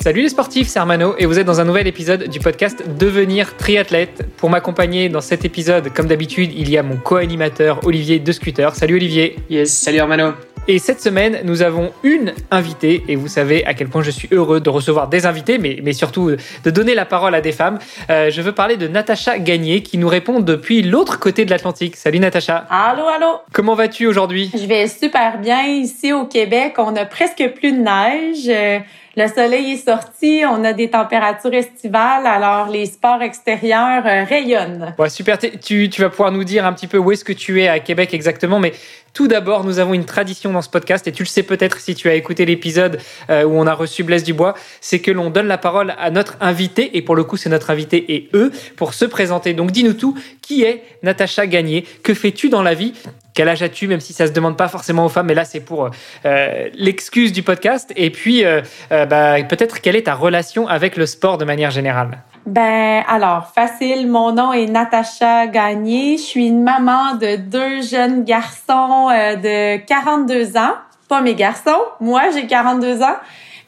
Salut les sportifs, c'est Armano et vous êtes dans un nouvel épisode du podcast Devenir triathlète. Pour m'accompagner dans cet épisode, comme d'habitude, il y a mon co-animateur Olivier de Scooter. Salut Olivier. Yes, salut Armano. Et cette semaine, nous avons une invitée, et vous savez à quel point je suis heureux de recevoir des invités, mais, mais surtout de donner la parole à des femmes. Euh, je veux parler de Natacha Gagné, qui nous répond depuis l'autre côté de l'Atlantique. Salut Natacha. Allô, allô. Comment vas-tu aujourd'hui? Je vais super bien. Ici au Québec, on a presque plus de neige. Le soleil est sorti, on a des températures estivales, alors les sports extérieurs euh, rayonnent. Ouais, super. Tu, tu vas pouvoir nous dire un petit peu où est-ce que tu es à Québec exactement, mais tout d'abord, nous avons une tradition dans ce podcast, et tu le sais peut-être si tu as écouté l'épisode euh, où on a reçu Blaise Dubois, c'est que l'on donne la parole à notre invité, et pour le coup, c'est notre invité et eux, pour se présenter. Donc dis-nous tout, qui est Natacha Gagné? Que fais-tu dans la vie? Quel âge as-tu, même si ça se demande pas forcément aux femmes, mais là c'est pour euh, l'excuse du podcast. Et puis euh, euh, bah, peut-être quelle est ta relation avec le sport de manière générale? Ben alors facile, mon nom est Natacha Gagné. Je suis une maman de deux jeunes garçons de 42 ans. Pas mes garçons, moi j'ai 42 ans.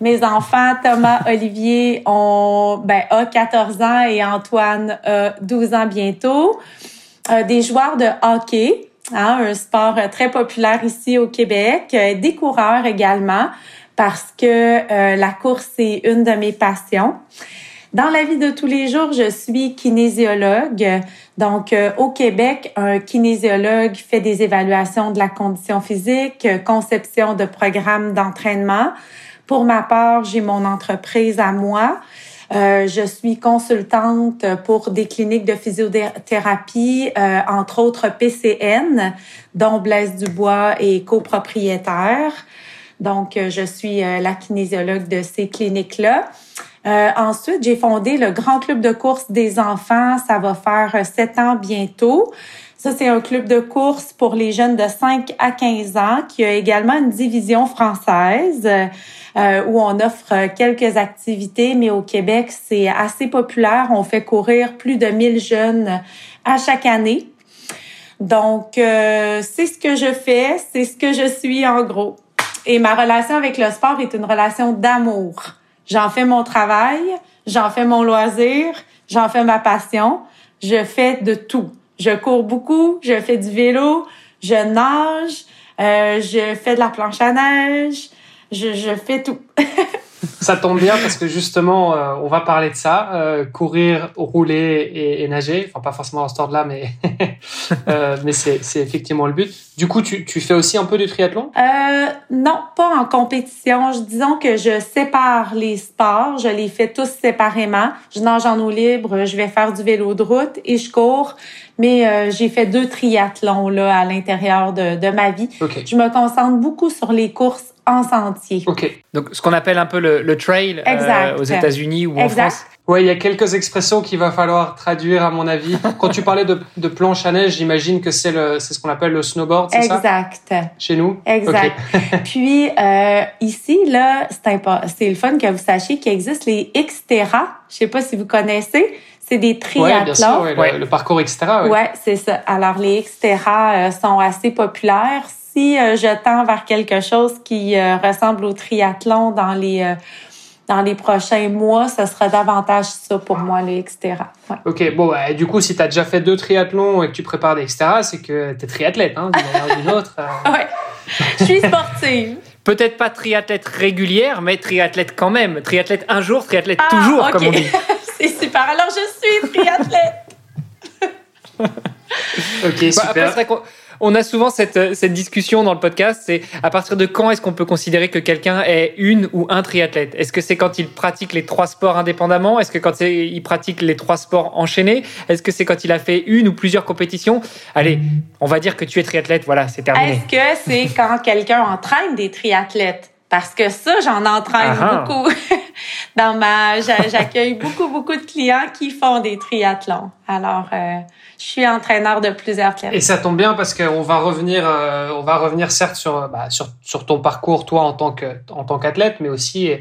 Mes enfants, Thomas, Olivier, ont ben, a 14 ans et Antoine a 12 ans bientôt. des joueurs de hockey. Hein, un sport très populaire ici au Québec, euh, des coureurs également, parce que euh, la course est une de mes passions. Dans la vie de tous les jours, je suis kinésiologue. Donc, euh, au Québec, un kinésiologue fait des évaluations de la condition physique, conception de programmes d'entraînement. Pour ma part, j'ai mon entreprise à moi. Euh, je suis consultante pour des cliniques de physiothérapie, euh, entre autres PCN, dont Blaise Dubois est copropriétaire. Donc, euh, je suis la kinésiologue de ces cliniques-là. ensuite, j'ai fondé le Grand Club de course des enfants. Ça va faire sept ans bientôt. Ça, c'est un club de course pour les jeunes de 5 à 15 ans qui a également une division française euh, où on offre quelques activités, mais au Québec, c'est assez populaire. On fait courir plus de 1000 jeunes à chaque année. Donc, euh, c'est ce que je fais, c'est ce que je suis en gros. Et ma relation avec le sport est une relation d'amour. J'en fais mon travail, j'en fais mon loisir, j'en fais ma passion. Je fais de tout. Je cours beaucoup, je fais du vélo, je nage, euh, je fais de la planche à neige, je, je fais tout. ça tombe bien parce que justement, euh, on va parler de ça, euh, courir, rouler et, et, nager. Enfin, pas forcément dans ce ordre-là, mais euh, mais c'est, c'est effectivement le but. Du coup, tu, tu fais aussi un peu du triathlon? Euh, Non, pas en compétition. Je, disons que je sépare les sports. Je les fais tous séparément. Je nage en eau libre, je vais faire du vélo de route et je cours. Mais euh, j'ai fait deux triathlons là à l'intérieur de, de ma vie. Okay. Je me concentre beaucoup sur les courses en sentier. OK. Donc, ce qu'on appelle un peu le, le trail euh, aux États-Unis ou exact. en France. Oui, il y a quelques expressions qu'il va falloir traduire, à mon avis. Quand tu parlais de, de planche à neige, j'imagine que c'est le, c'est ce qu'on appelle le snowboard, c'est ça? Exact. Chez nous? Exact. Okay. Puis, euh, ici, là, c'est, c'est le fun que vous sachiez qu'il existe les Xterra. Je sais pas si vous connaissez. C'est des triathlons. Ouais, bien sûr, ouais, Ouais. Le, le parcours Xterra. Ouais. Ouais, c'est ça. Alors, les Xterra euh, sont assez populaires. Si euh, je tends vers quelque chose qui euh, ressemble au triathlon dans les euh, dans les prochains mois, ce sera davantage ça pour moi, les Xterra. Ouais. Ok, bon, bah, du coup, si tu as déjà fait deux triathlons et que tu prépares des Xterra, c'est que tu es triathlète, hein, d'une manière ou d'une autre. euh. Ouais. Je suis sportive. Peut-être pas triathlète régulière, mais triathlète quand même. Triathlète un jour, triathlète Ah, toujours, ok. comme on dit. c'est super. Alors, je suis triathlète. Ok, Bah, super. après, on a souvent cette, euh, cette discussion dans le podcast, c'est à partir de quand est-ce qu'on peut considérer que quelqu'un est une ou un triathlète? Est-ce que c'est quand il pratique les trois sports indépendamment? Est-ce que quand il pratique les trois sports enchaînés? Est-ce que c'est quand il a fait une ou plusieurs compétitions? Allez, on va dire que tu es triathlète, voilà, c'est terminé. Est-ce que c'est quand quelqu'un entraîne des triathlètes? Parce que ça, j'en entraîne Ah ah. beaucoup. dans ma, j'accueille beaucoup, beaucoup de clients qui font des triathlons. Alors, euh, je suis entraîneur de plusieurs athlètes. Et ça tombe bien parce qu'on va revenir, euh, on va revenir certes sur, bah, sur, sur ton parcours, toi, en tant que, en tant qu'athlète, mais aussi,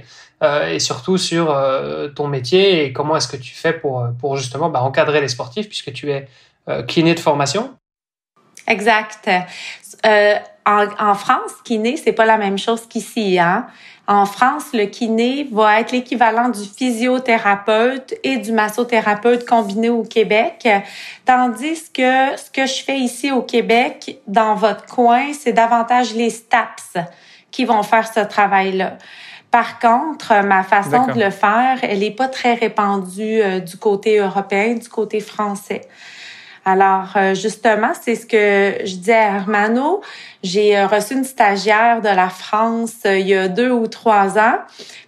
euh, et surtout sur euh, ton métier et comment est-ce que tu fais pour, pour justement bah, encadrer les sportifs puisque tu es euh, kiné de formation. Exact. Euh, en, en, France, kiné, c'est pas la même chose qu'ici. Hein? En France, le kiné va être l'équivalent du physiothérapeute et du massothérapeute combiné au Québec, tandis que ce que je fais ici au Québec, dans votre coin, c'est davantage les STAPS qui vont faire ce travail-là. Par contre, ma façon de le faire, elle n'est pas très répandue euh, du côté européen, du côté français. Alors, euh, justement, c'est ce que je dis à Hermano. J'ai euh, reçu une stagiaire de la France euh, il y a deux ou trois ans.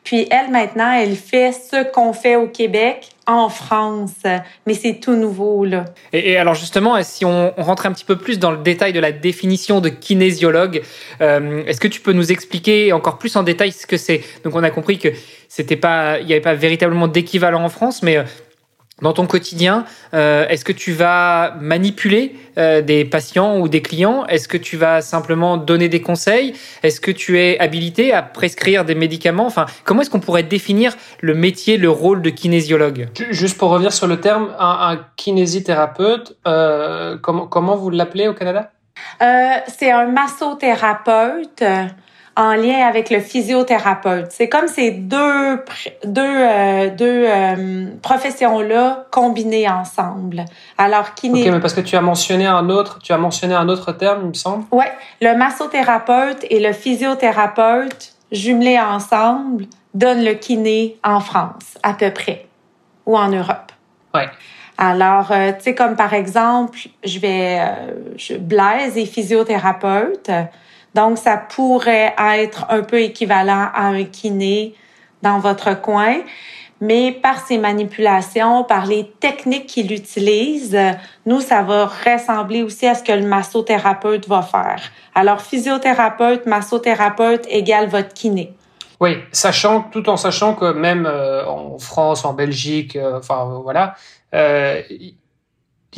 Puis elle, maintenant, elle fait ce qu'on fait au Québec en France. Mais c'est tout nouveau, là. Et, alors, justement, si on, rentrait un petit peu plus dans le détail de la définition de kinésiologue, est-ce que tu peux nous expliquer encore plus en détail ce que c'est? Donc, on a compris que c'était pas, il n'y avait pas véritablement d'équivalent en France, mais dans ton quotidien, euh, est-ce que tu vas manipuler euh, des patients ou des clients? Est-ce que tu vas simplement donner des conseils? Est-ce que tu es habilité à prescrire des médicaments? Enfin, comment est-ce qu'on pourrait définir le métier, le rôle de kinésiologue? Juste pour revenir sur le terme, un, un kinésithérapeute, euh, comment, comment vous l'appelez au Canada? Euh, C'est un massothérapeute en lien avec le physiothérapeute. C'est comme ces deux deux euh, deux euh, professions là combinées ensemble. Alors qui Ok, mais parce que tu as mentionné un autre, tu as mentionné un autre terme, il me semble. Ouais, le massothérapeute et le physiothérapeute jumelés ensemble donnent le kiné en France à peu près ou en Europe. Ouais. Alors, euh, tu sais, comme par exemple, je vais, je, Blaise est physiothérapeute. Donc, ça pourrait être un peu équivalent à un kiné dans votre coin, mais par ses manipulations, par les techniques qu'il utilise, nous, ça va ressembler aussi à ce que le massothérapeute va faire. Alors, physiothérapeute, massothérapeute égale votre kiné. Oui, sachant, tout en sachant que même euh, en France, en Belgique, euh, enfin voilà, euh, il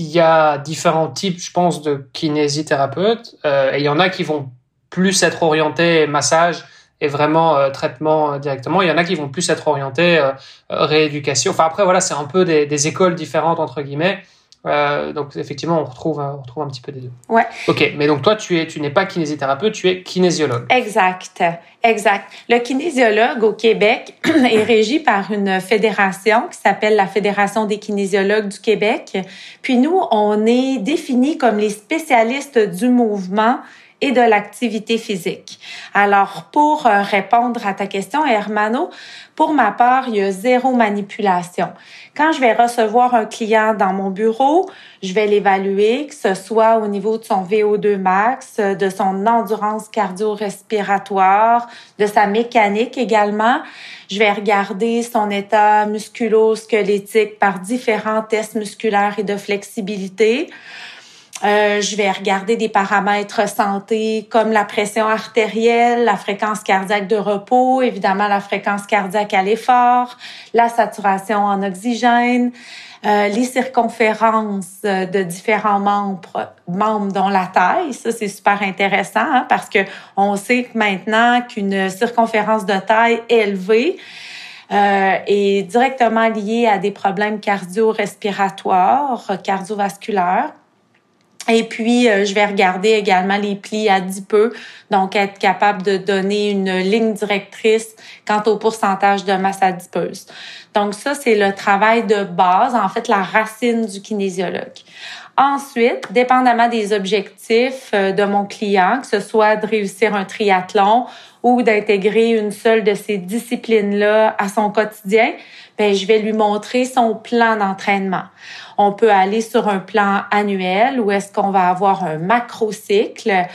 y a différents types, je pense, de kinésithérapeutes. et il y en a qui vont plus être orientés massage et vraiment euh, traitement euh, directement. Il y en a qui vont plus être orientés euh, rééducation. Enfin après voilà, c'est un peu des, des, écoles différentes entre guillemets. donc effectivement, on retrouve, on retrouve un petit peu des deux. Ouais. Ok, mais donc toi, tu es, tu n'es pas kinésithérapeute, tu es kinésiologue. Exact, exact. Le kinésiologue au Québec est régi par une fédération qui s'appelle la Fédération des kinésiologues du Québec. Puis nous, on est définis comme les spécialistes du mouvement et de l'activité physique. Alors, pour euh, répondre à ta question, Hermano, pour ma part, il y a zéro manipulation. Quand je vais recevoir un client dans mon bureau, je vais l'évaluer, que ce soit au niveau de son VO2 max, de son endurance cardio-respiratoire, de sa mécanique également. Je vais regarder son état musculo-squelettique par différents tests musculaires et de flexibilité. Euh, je vais regarder des paramètres santé comme la pression artérielle, la fréquence cardiaque de repos, évidemment la fréquence cardiaque à l'effort, la saturation en oxygène, euh, les circonférences de différents membres, membres dont la taille. Ça, c'est super intéressant hein, parce que on sait maintenant qu'une circonférence de taille élevée euh, est directement liée à des problèmes cardio-respiratoires, cardiovasculaires. Et puis, euh, je vais regarder également les plis adipeux, donc être capable de donner une ligne directrice quant au pourcentage de masse adipeuse. Donc ça, c'est le travail de base, en fait, la racine du kinésiologue. Ensuite, dépendamment des objectifs euh, de mon client, que ce soit de réussir un triathlon ou d'intégrer une seule de ces disciplines-là à son quotidien, ben, je vais lui montrer son plan d'entraînement. On peut aller sur un plan annuel où est-ce qu'on va avoir un macrocycle,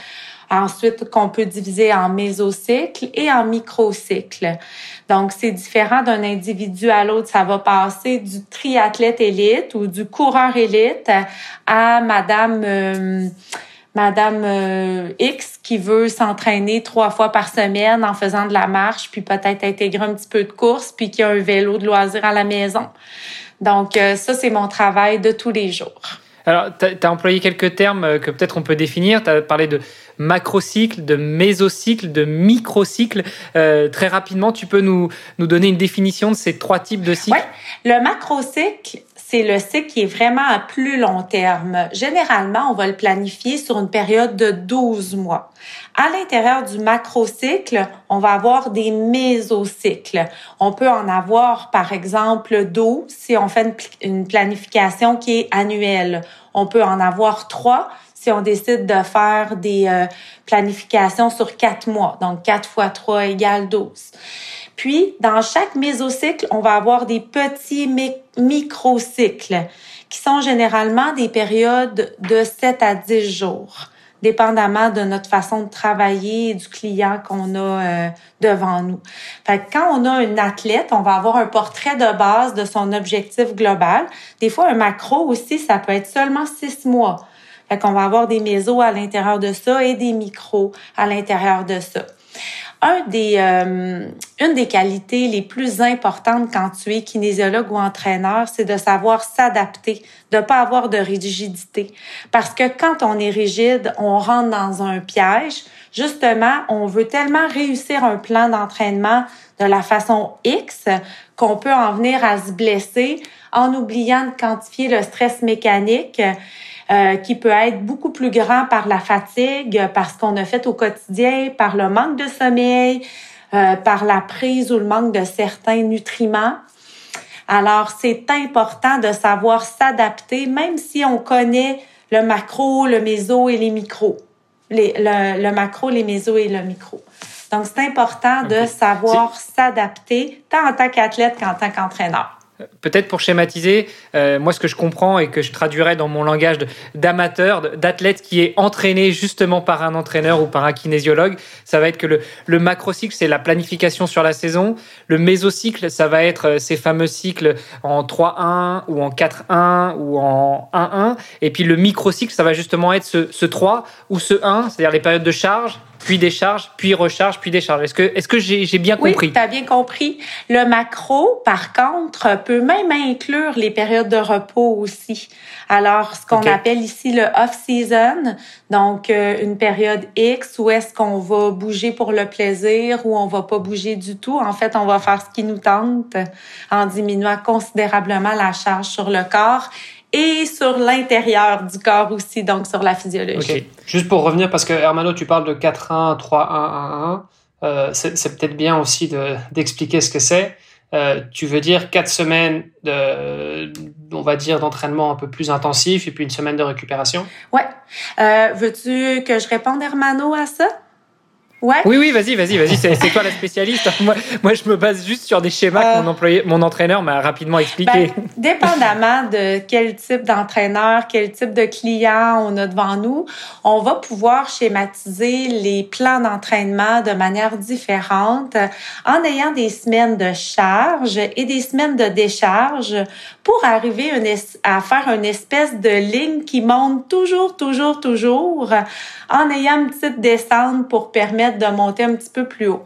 ensuite qu'on peut diviser en mésocycle et en microcycle. Donc, c'est différent d'un individu à l'autre. Ça va passer du triathlète élite ou du coureur élite à Madame... Euh, Madame euh, X qui veut s'entraîner trois fois par semaine en faisant de la marche, puis peut-être intégrer un petit peu de course, puis qui a un vélo de loisir à la maison. Donc, euh, ça, c'est mon travail de tous les jours. Alors, tu as, employé quelques termes euh, que peut-être on peut définir. Tu as parlé de macrocycle, de mésocycle, de microcycle. Euh, très rapidement, tu peux nous, nous donner une définition de ces trois types de cycles? Oui. Le macrocycle, c'est le cycle qui est vraiment à plus long terme. Généralement, on va le planifier sur une période de 12 mois. À l'intérieur du macrocycle, on va avoir des mésocycles. On peut en avoir, par exemple, 12 si on fait une, planification qui est annuelle. On peut en avoir trois si on décide de faire des euh, planifications sur quatre mois. Donc, 4 fois 3 égale 12. Puis, dans chaque mésocycle, on va avoir des petits microcycles qui sont généralement des périodes de 7 à 10 jours, dépendamment de notre façon de travailler et du client qu'on a euh, devant nous. Fait quand on a un athlète, on va avoir un portrait de base de son objectif global. Des fois, un macro aussi, ça peut être seulement 6 mois. Fait qu'on va avoir des mésos à l'intérieur de ça et des micros à l'intérieur de ça un des, euh, une des qualités les plus importantes quand tu es kinésiologue ou entraîneur, c'est de savoir s'adapter, de pas avoir de rigidité. Parce que quand on est rigide, on rentre dans un piège. Justement, on veut tellement réussir un plan d'entraînement de la façon X qu'on peut en venir à se blesser en oubliant de quantifier le stress mécanique euh, qui peut être beaucoup plus grand par la fatigue, par ce qu'on a fait au quotidien, par le manque de sommeil, euh, par la prise ou le manque de certains nutriments. Alors, c'est important de savoir s'adapter, même si on connaît le macro, le méso et les micros. Les, le, macro, les mésos et le micro. Donc, c'est important de savoir s'adapter, tant en tant qu'athlète qu'en tant qu'entraîneur. Peut-être pour schématiser, euh, moi ce que je comprends et que je traduirais dans mon langage d'amateur, d'athlète qui est entraîné justement par un entraîneur ou par un kinésiologue, ça va être que le, le macrocycle, c'est la planification sur la saison. Le mésocycle, ça va être euh, ces fameux cycles en 3-1 ou en 4-1 ou en 1-1. Et puis le microcycle, ça va justement être ce, ce 3 ou ce 1, c'est-à-dire les périodes de charge puis décharge, puis recharge, puis décharge. Est-ce que, est-ce que j'ai, bien compris? Oui, tu as bien compris. Le macro, par contre, peut même inclure les périodes de repos aussi. Alors, ce qu'on appelle ici le off-season, donc euh, une période X où est-ce qu'on va bouger pour le plaisir ou on va pas bouger du tout. En fait, on va faire ce qui nous tente en diminuant considérablement la charge sur le corps et sur l'intérieur du corps aussi, donc sur la physiologie. Juste pour revenir, parce que Hermano, tu parles de 4-1, 3-1, 1-1. c'est peut-être bien aussi d'expliquer ce que c'est. Euh, tu veux dire quatre semaines de, on va dire, d'entraînement un peu plus intensif et puis une semaine de récupération? Ouais. Euh, veux-tu que je réponde, Hermano, à ça? Oui, oui, vas-y, vas-y, vas-y. C'est toi la spécialiste. moi, moi, je me base juste sur des schémas que mon, euh, employé, mon entraîneur m'a rapidement expliqué. Ben, dépendamment de quel type d'entraîneur, quel type de client on a devant nous, on va pouvoir schématiser les plans d'entraînement de manière différente en ayant des semaines de charge et des semaines de décharge pour arriver à faire une espèce de ligne qui monte toujours, toujours, toujours en ayant une petite descente pour permettre de monter un petit peu plus haut.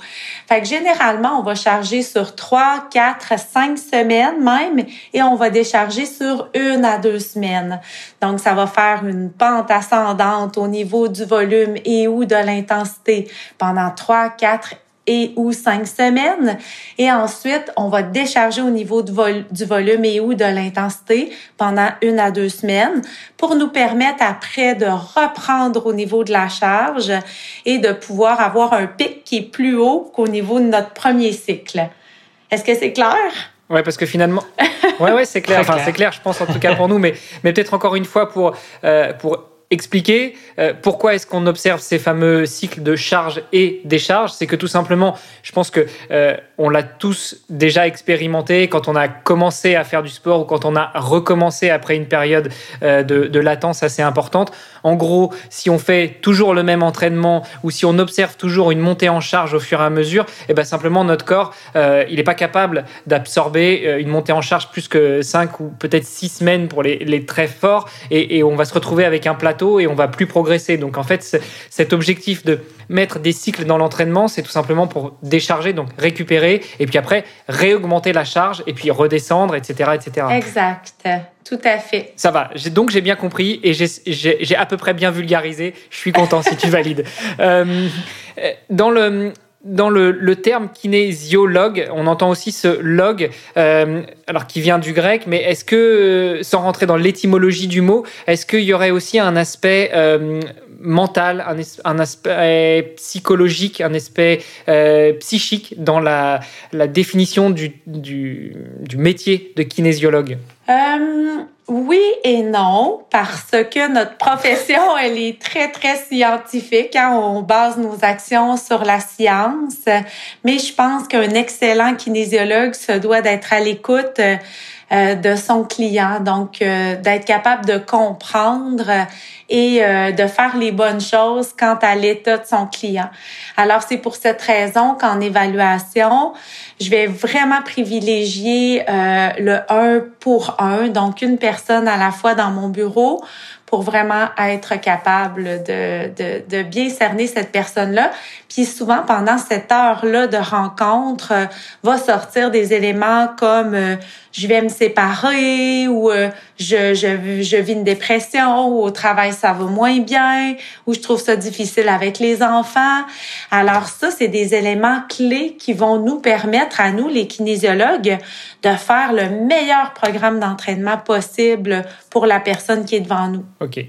Fait que généralement, on va charger sur trois, quatre, cinq semaines même et on va décharger sur une à deux semaines. Donc, ça va faire une pente ascendante au niveau du volume et ou de l'intensité pendant trois, quatre et ou cinq semaines. Et ensuite, on va décharger au niveau du, du volume et ou de l'intensité pendant une à deux semaines pour nous permettre après de reprendre au niveau de la charge et de pouvoir avoir un pic qui est plus haut qu'au niveau de notre premier cycle. Est-ce que c'est clair? Ouais, parce que finalement, ouais, ouais, c'est clair. Enfin, c'est clair, je pense en tout cas pour nous, mais, mais peut-être encore une fois pour, euh, pour expliquer euh, pourquoi est-ce qu'on observe ces fameux cycles de charge et décharge? C'est que tout simplement, je pense que euh, on l'a tous déjà expérimenté quand on a commencé à faire du sport ou quand on a recommencé après une période euh, de, latence assez importante. En gros, si on fait toujours le même entraînement ou si on observe toujours une montée en charge au fur et à mesure, et eh ben simplement notre corps, il n'est pas capable d'absorber une montée en charge plus que 5 ou peut-être 6 semaines pour les, les très forts et, et on va se retrouver avec un plateau et on va plus progresser. Donc en fait, cet objectif de mettre des cycles dans l'entraînement, c'est tout simplement pour décharger, donc récupérer, et puis après réaugmenter la charge, et puis redescendre, etc. etc. Exact, tout à fait. Ça va, donc j'ai bien compris et j'ai à peu près bien vulgarisé. Je suis content si tu valides. Euh, dans le dans le, terme kinésiologue, on entend aussi ce log, euh, alors qui vient du grec, mais est-ce que, euh, sans rentrer dans l'étymologie du mot, est-ce qu'il y aurait aussi un aspect euh, mental, un, aspect psychologique, un aspect psychique dans la, définition du, métier de kinésiologue? Oui et non, parce que notre profession, elle est très, très scientifique. Hein? On base nos actions sur la science. Mais je pense qu'un excellent kinésiologue se doit d'être à l'écoute euh, de son client, donc euh, d'être capable de comprendre et euh, de faire les bonnes choses quant à l'état de son client. Alors c'est pour cette raison qu'en évaluation, je vais vraiment privilégier le un pour un, donc une personne à la fois dans mon bureau pour vraiment être capable de, de, de bien cerner cette personne-là. Puis souvent, pendant cette heure-là de rencontre, euh, va sortir des éléments comme euh, je vais me séparer ou euh, je, je, je vis une dépression ou au travail ça va moins bien ou je trouve ça difficile avec les enfants. Alors ça, c'est des éléments clés qui vont nous permettre à nous, les kinésiologues, de faire le meilleur programme d'entraînement possible pour la personne qui est devant nous. OK.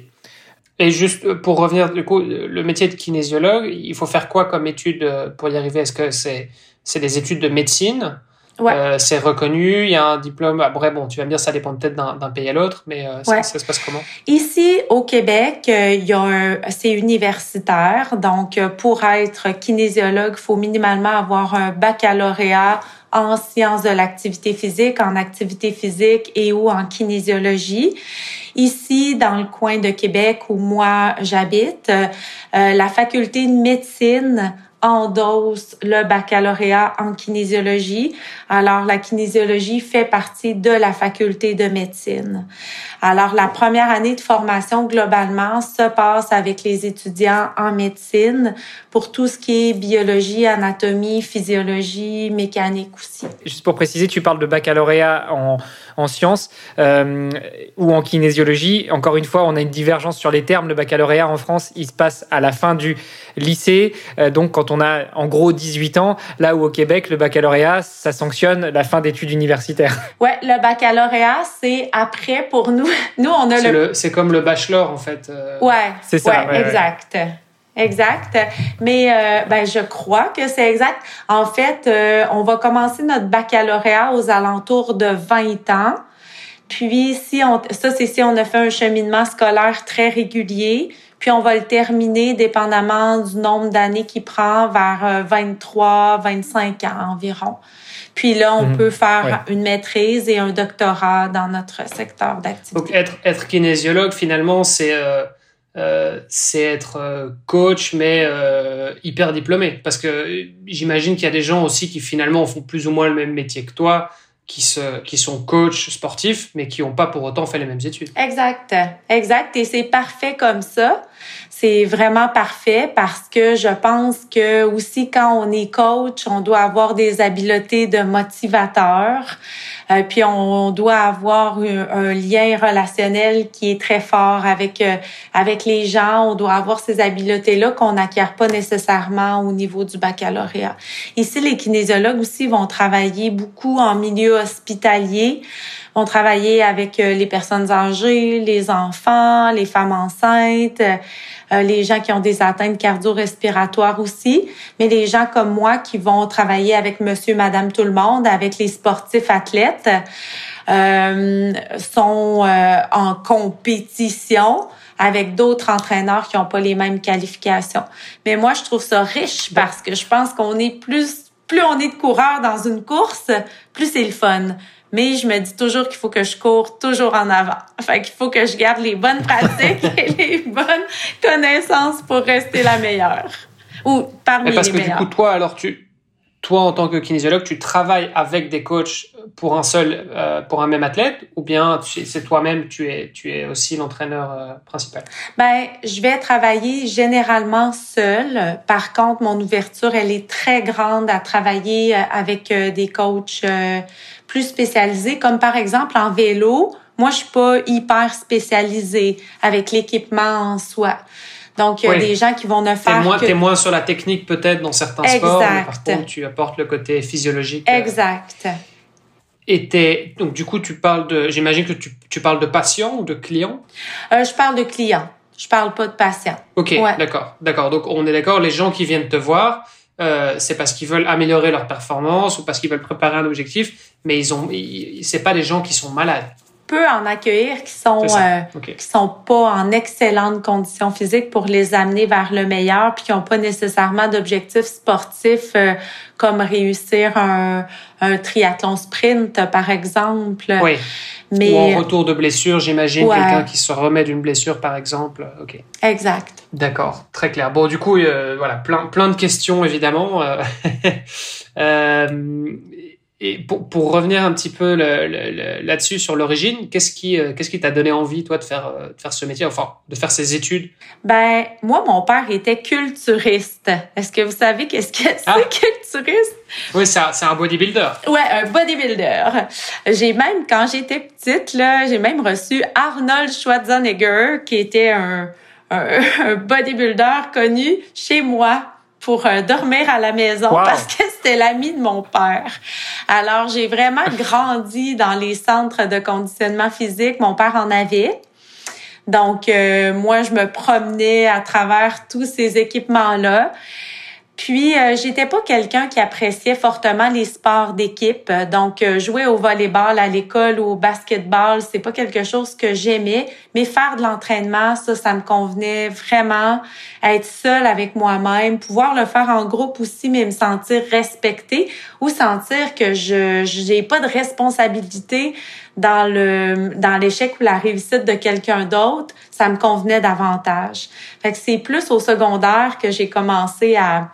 Et juste pour revenir, du coup, le métier de kinésiologue, il faut faire quoi comme étude pour y arriver? Est-ce que c'est c'est des études de médecine? Ouais. Euh, c'est reconnu, il y a un diplôme. Après, bon, tu vas me dire, ça dépend peut-être d'un pays à l'autre, mais euh, ça, se passe comment? Ici, au Québec, euh, il y a c'est universitaire. Donc, pour être kinésiologue, il faut minimalement avoir un baccalauréat en sciences de l'activité physique, en activité physique et ou en kinésiologie. Ici, dans le coin de Québec où moi j'habite, euh, la faculté de médecine endosse le baccalauréat en kinésiologie. Alors, la kinésiologie fait partie de la faculté de médecine. Alors, la première année de formation, globalement, se passe avec les étudiants en médecine pour tout ce qui est biologie, anatomie, physiologie, mécanique aussi. Juste pour préciser, tu parles de baccalauréat en, en sciences euh, ou en kinésiologie. Encore une fois, on a une divergence sur les termes. Le baccalauréat en France, il se passe à la fin du lycée, euh, donc quand on a en gros 18 ans, là où au Québec, le baccalauréat, ça sanctionne la fin d'études universitaires. Ouais, le baccalauréat, c'est après pour nous. Nous, on a le... C'est comme le bachelor, en fait. Euh. Ouais, c'est ça. Ouais, exact. Exact. Mais euh, ben, je crois que c'est exact. En fait, euh, on va commencer notre baccalauréat aux alentours de 20 ans. Puis, si on, ça, c'est si on a fait un cheminement scolaire très régulier. Puis, on va le terminer dépendamment du nombre d'années qu'il prend vers 23, euh, 25 ans environ. Puis là, on mhm. peut faire une maîtrise et un doctorat dans notre secteur d'activité. Donc, être, être kinésiologue, finalement, c'est euh, c'est être euh, coach mais euh, hyper diplômé parce que j'imagine qu'il y a des gens aussi qui finalement font plus ou moins le même métier que toi qui se qui sont coachs sportifs mais qui n'ont pas pour autant fait les mêmes études. Exact. Exact et c'est parfait comme ça. C'est vraiment parfait parce que je pense que aussi quand on est coach, on doit avoir des habiletés de motivateur. Euh, puis on doit avoir un, lien relationnel qui est très fort avec euh, avec les gens. On doit avoir ces habiletés-là qu'on n'acquiert pas nécessairement au niveau du baccalauréat. Ici, les kinésiologues aussi vont travailler beaucoup en milieu hospitalier vont travailler avec euh, les personnes âgées, les enfants, les femmes enceintes, euh, les gens qui ont des atteintes cardio-respiratoires aussi, mais les gens comme moi qui vont travailler avec monsieur, madame, tout le monde, avec les sportifs athlètes, euh, sont euh, en compétition avec d'autres entraîneurs qui n'ont pas les mêmes qualifications. Mais moi, je trouve ça riche parce que je pense qu'on est plus, plus on est de coureurs dans une course, plus c'est le fun mais je me dis toujours qu'il faut que je cours toujours en avant. Fait qu'il faut que je garde les bonnes pratiques et les bonnes connaissances pour rester la meilleure. Ou parmi parce les que du coup, toi, alors tu, toi, en tant que kinésiologue, tu travailles avec des coachs pour un seul, euh, pour un même athlète, ou bien c'est toi-même, tu es, tu es aussi l'entraîneur euh, principal? Ben, je vais travailler généralement seul. Par contre, mon ouverture, elle est très grande à travailler euh, avec des coachs plus spécialisés, comme par exemple en vélo. Moi, je suis pas hyper spécialisée avec l'équipement en soi. Donc, il y a des gens qui vont ne faire. T'es moins, es moins sur la technique peut-être dans certains sports, mais par contre, tu apportes le côté physiologique. Euh. Exact. Et donc, du coup, tu parles de. J'imagine que tu, tu, parles de patients ou de clients euh, Je parle de clients. Je parle pas de patients. Ok, d'accord. D'accord. Donc, on est d'accord, les gens qui viennent te voir, euh, c'est parce qu'ils veulent améliorer leur performance ou parce qu'ils veulent préparer un objectif, mais ils ont, c'est pas des gens qui sont malades en accueillir qui sont euh, qui sont pas en excellente condition physique pour les amener vers le meilleur puis qui ont pas nécessairement d'objectifs sportifs euh, comme réussir un, un, triathlon sprint par exemple. Oui. Mais, Ou en retour de blessure, j'imagine quelqu'un qui se remet d'une blessure par exemple. OK. Exact. D'accord, très clair. Bon, du coup, euh, voilà, plein plein de questions évidemment. et pour, pour, revenir un petit peu là-dessus sur l'origine, qu'est-ce qui euh, qu'est-ce qui t'a donné envie toi de faire euh, de faire ce métier, enfin de faire ces études? Ben moi mon père était culturiste. Est-ce que vous savez qu'est-ce que c'est ah! culturiste? Oui, c'est un, un bodybuilder. Ouais, un bodybuilder. J'ai même quand j'étais petite là, j'ai même reçu Arnold Schwarzenegger qui était un, un bodybuilder connu chez moi pour euh, dormir à la maison parce que c'était l'ami de mon père. Alors, j'ai vraiment grandi dans les centres de conditionnement physique. Mon père en avait. Donc, euh, moi, je me promenais à travers tous ces équipements-là. Puis, euh, j'étais pas quelqu'un qui appréciait fortement les sports d'équipe. Donc, euh, jouer au volleyball à l'école ou au basketball, c'est pas quelque chose que j'aimais. Mais faire de l'entraînement, ça, ça me convenait vraiment. Être seule avec moi-même, pouvoir le faire en groupe aussi, mais me sentir respectée ou sentir que je j'ai pas de responsabilité dans le dans l'échec ou la réussite de quelqu'un d'autre, ça me convenait davantage. Fait que c'est plus au secondaire que j'ai commencé à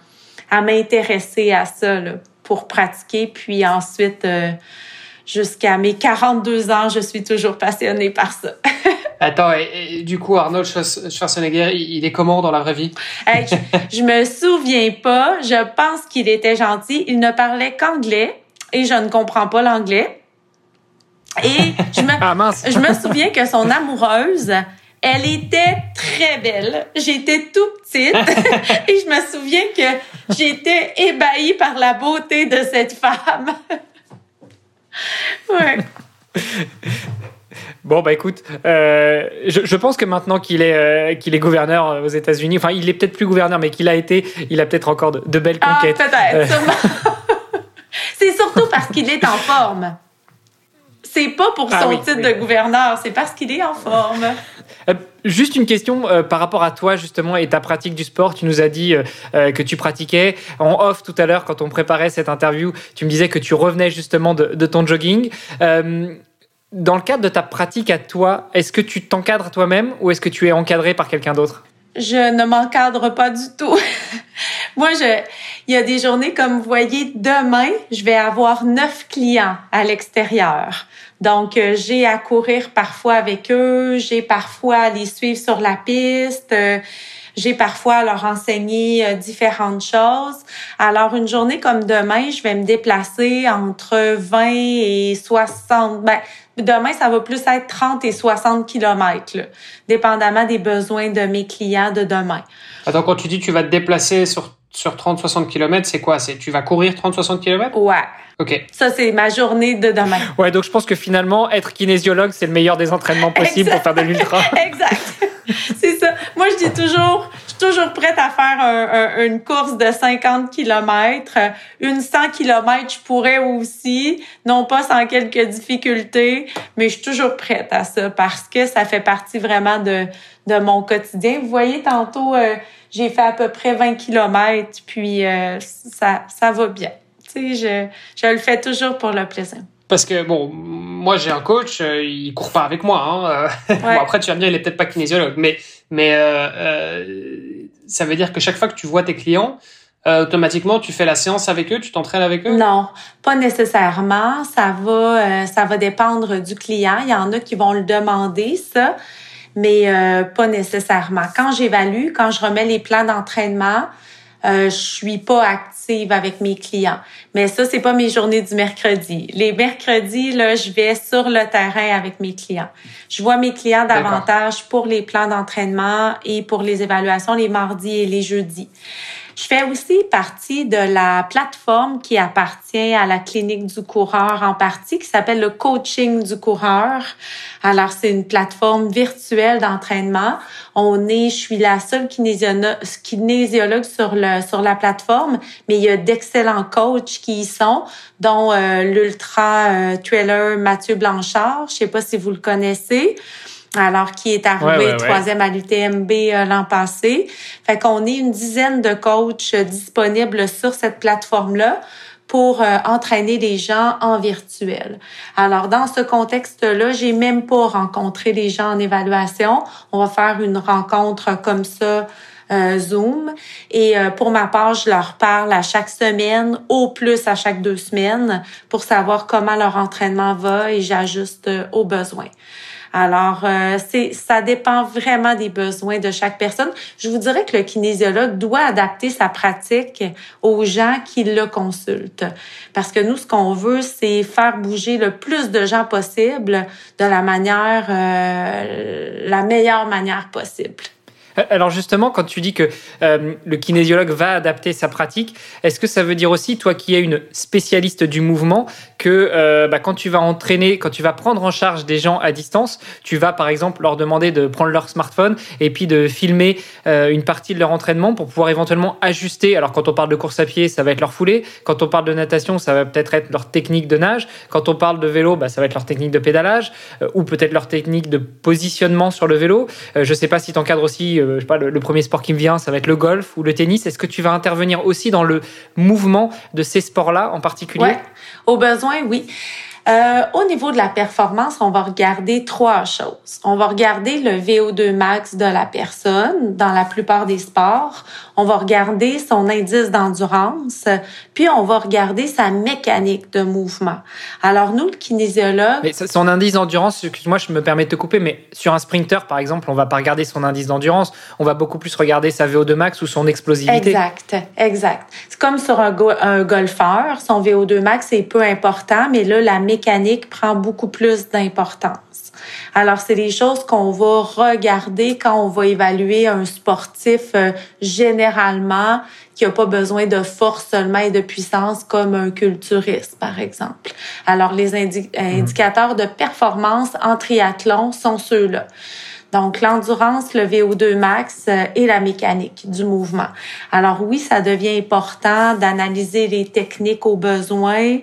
à m'intéresser à ça là, pour pratiquer. Puis ensuite, euh, jusqu'à mes 42 ans, je suis toujours passionnée par ça. Attends, et, du coup, Arnold Schwarzenegger, il est comment dans la vraie vie? je, je me souviens pas. Je pense qu'il était gentil. Il ne parlait qu'anglais et je ne comprends pas l'anglais. Et je me, ah, je me souviens que son amoureuse, elle était très belle. J'étais tout petite et je me souviens que j'étais ébahie par la beauté de cette femme. ouais. Bon bah écoute, euh, je, pense que maintenant qu'il est euh, qu'il est gouverneur aux États-Unis, enfin il est peut-être plus gouverneur, mais qu'il a été, il a peut-être encore de, belles ah, conquêtes. Ah, peut-être. C'est surtout parce qu'il est en forme. C'est pas pour ah son titre de gouverneur, c'est parce qu'il est en forme. Euh, juste une question euh, par rapport à toi justement et ta pratique du sport. Tu nous as dit euh, que tu pratiquais en off tout à l'heure quand on préparait cette interview. Tu me disais que tu revenais justement de, ton jogging. dans le cadre de ta pratique à toi, est-ce que tu t'encadres toi-même ou est-ce que tu es encadré par quelqu'un d'autre? Je ne m'encadre pas du tout. Moi, je, il y a des journées comme vous voyez, demain, je vais avoir neuf clients à l'extérieur. Donc, euh, j'ai à courir parfois avec eux, j'ai parfois à les suivre sur la piste, euh, j'ai parfois à leur enseigner euh, différentes choses. Alors, une journée comme demain, je vais me déplacer entre 20 et 60. Ben, demain, ça va plus être 30 et 60 kilomètres, dépendamment des besoins de mes clients de demain. Attends, quand tu dis tu vas te déplacer sur sur 30-60 km, c'est quoi? C'est tu vas courir 30-60 km Ouais. OK. Ça c'est ma journée de demain. Ouais, donc je pense que finalement être kinésiologue, c'est le meilleur des entraînements possibles pour faire de l'ultra. exact. c'est ça. Moi je dis toujours je suis toujours prête à faire une course de 50 km, une 100 km, je pourrais aussi, non pas sans quelques difficultés, mais je suis toujours prête à ça parce que ça fait partie vraiment de de mon quotidien. Vous voyez tantôt euh, j'ai fait à peu près 20 km, puis euh, ça, ça va bien. Tu sais, je, je le fais toujours pour le plaisir. Parce que, bon, moi, j'ai un coach, euh, il court pas avec moi. Hein, euh. bon, après, tu vas me dire, il est peut-être pas kinésiologue, mais, mais ça veut dire que chaque fois que tu vois tes clients, automatiquement, tu fais la séance avec eux, tu t'entraînes avec eux? Non, pas nécessairement. Ça va, ça va dépendre du client. Il y en a qui vont le demander, ça, mais euh, pas nécessairement. Quand j'évalue, quand je remets les plans d'entraînement, euh, je suis pas active avec mes clients. Mais ça, c'est pas mes journées du mercredi. Les mercredis, là, je vais sur le terrain avec mes clients. Je vois mes clients davantage pour les plans d'entraînement et pour les évaluations les mardis et les jeudis. Je fais aussi partie de la plateforme qui appartient à la clinique du coureur en partie, qui s'appelle le coaching du coureur. Alors, c'est une plateforme virtuelle d'entraînement. On est, je suis la seule kinésiologue sur le sur la plateforme, mais il y a d'excellents coachs qui y sont, dont euh, l'ultra euh, trailer Mathieu Blanchard. Je sais pas si vous le connaissez alors qui est arrivé troisième à l'UTMB euh, l'an passé. Fait qu'on est une dizaine de coachs euh, disponibles sur cette plateforme-là pour euh, entraîner des gens en virtuel. Alors dans ce contexte-là, j'ai même pas rencontré les gens en évaluation. On va faire une rencontre comme ça Zoom. Et pour ma part, je leur parle à chaque semaine, au plus à chaque deux semaines, pour savoir comment leur entraînement va et j'ajuste aux besoins. Alors, euh, c'est ça dépend vraiment des besoins de chaque personne. Je vous dirais que le kinésiologue doit adapter sa pratique aux gens qui le consultent. Parce que nous, ce qu'on veut, c'est faire bouger le plus de gens possible de la manière, euh, la meilleure manière possible. Euh, alors justement, quand tu dis que euh, le kinésiologue va adapter sa pratique, est-ce que ça veut dire aussi, toi qui es une spécialiste du mouvement, que euh, bah, quand tu vas entraîner, quand tu vas prendre en charge des gens à distance, tu vas par exemple leur demander de prendre leur smartphone et puis de filmer une partie de leur entraînement pour pouvoir éventuellement ajuster? Alors quand on parle de course à pied, ça va être leur foulée. Quand on parle de natation, ça va peut-être être leur technique de nage. Quand on parle de vélo, bah, ça va être leur technique de pédalage ou peut-être leur technique de positionnement sur le vélo. je ne sais pas si tu encadres aussi pas, le, premier sport qui me vient, ça va être le golf ou le tennis. Est-ce que tu vas intervenir aussi dans le mouvement de ces sports-là en particulier? Ouais. Au besoin, oui. Euh, au niveau de la performance, on va regarder trois choses. On va regarder le VO2 max de la personne dans la plupart des sports. On va regarder son indice d'endurance, puis on va regarder sa mécanique de mouvement. Alors nous, le kinésiologue... Mais son indice d'endurance, excuse-moi, je me permets de te couper, mais sur un sprinter, par exemple, on va pas regarder son indice d'endurance, on va beaucoup plus regarder sa VO2 max ou son explosivité. Exact, exact. C'est comme sur un, un golfeur, son VO2 max est peu important, mais là, la mécanique mécanique prend beaucoup plus d'importance. Alors, c'est des choses qu'on va regarder quand on va évaluer un sportif euh, généralement qui n'a pas besoin de force seulement et de puissance comme un culturiste, par exemple. Alors, les mhm. indicateurs de performance en triathlon sont ceux-là. Donc, l'endurance, le VO2 max euh, et la mécanique du mouvement. Alors oui, ça devient important d'analyser les techniques aux besoins,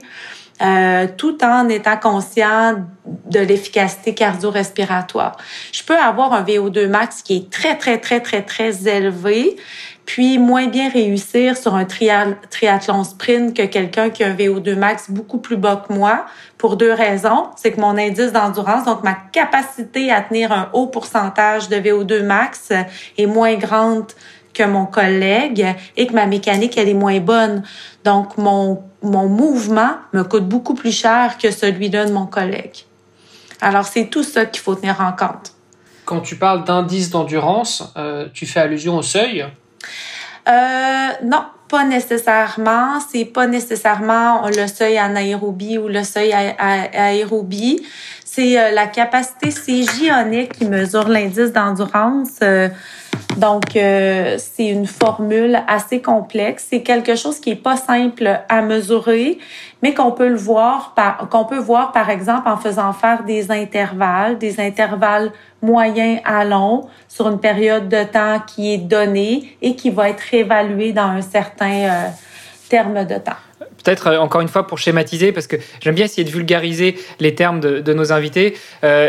euh, tout en étant conscient de l'efficacité cardio-respiratoire. Je peux avoir un VO2 max qui est très, très, très, très, très élevé, puis moins bien réussir sur un triathlon sprint que quelqu'un qui a un VO2 max beaucoup plus bas que moi, pour deux raisons. C'est que mon indice d'endurance, donc ma capacité à tenir un haut pourcentage de VO2 max est moins grande que mon collègue et que ma mécanique, elle est moins bonne. Donc, mon, mon mouvement me coûte beaucoup plus cher que celui-là de mon collègue. Alors, c'est tout ça qu'il faut tenir en compte. Quand tu parles d'indice d'endurance, euh, tu fais allusion au seuil? Euh, non, pas nécessairement. C'est pas nécessairement le seuil anaérobie ou le seuil aérobie. C'est euh, la capacité CJ qui mesure l'indice d'endurance. Euh, donc, euh, c'est une formule assez complexe. C'est quelque chose qui est pas simple à mesurer, mais qu'on peut le voir par, qu'on peut voir par exemple en faisant faire des intervalles, des intervalles moyens à longs sur une période de temps qui est donnée et qui va être évaluée dans un certain euh, terme de temps peut-être euh, encore une fois pour schématiser, parce que j'aime bien essayer de vulgariser les termes de, nos invités.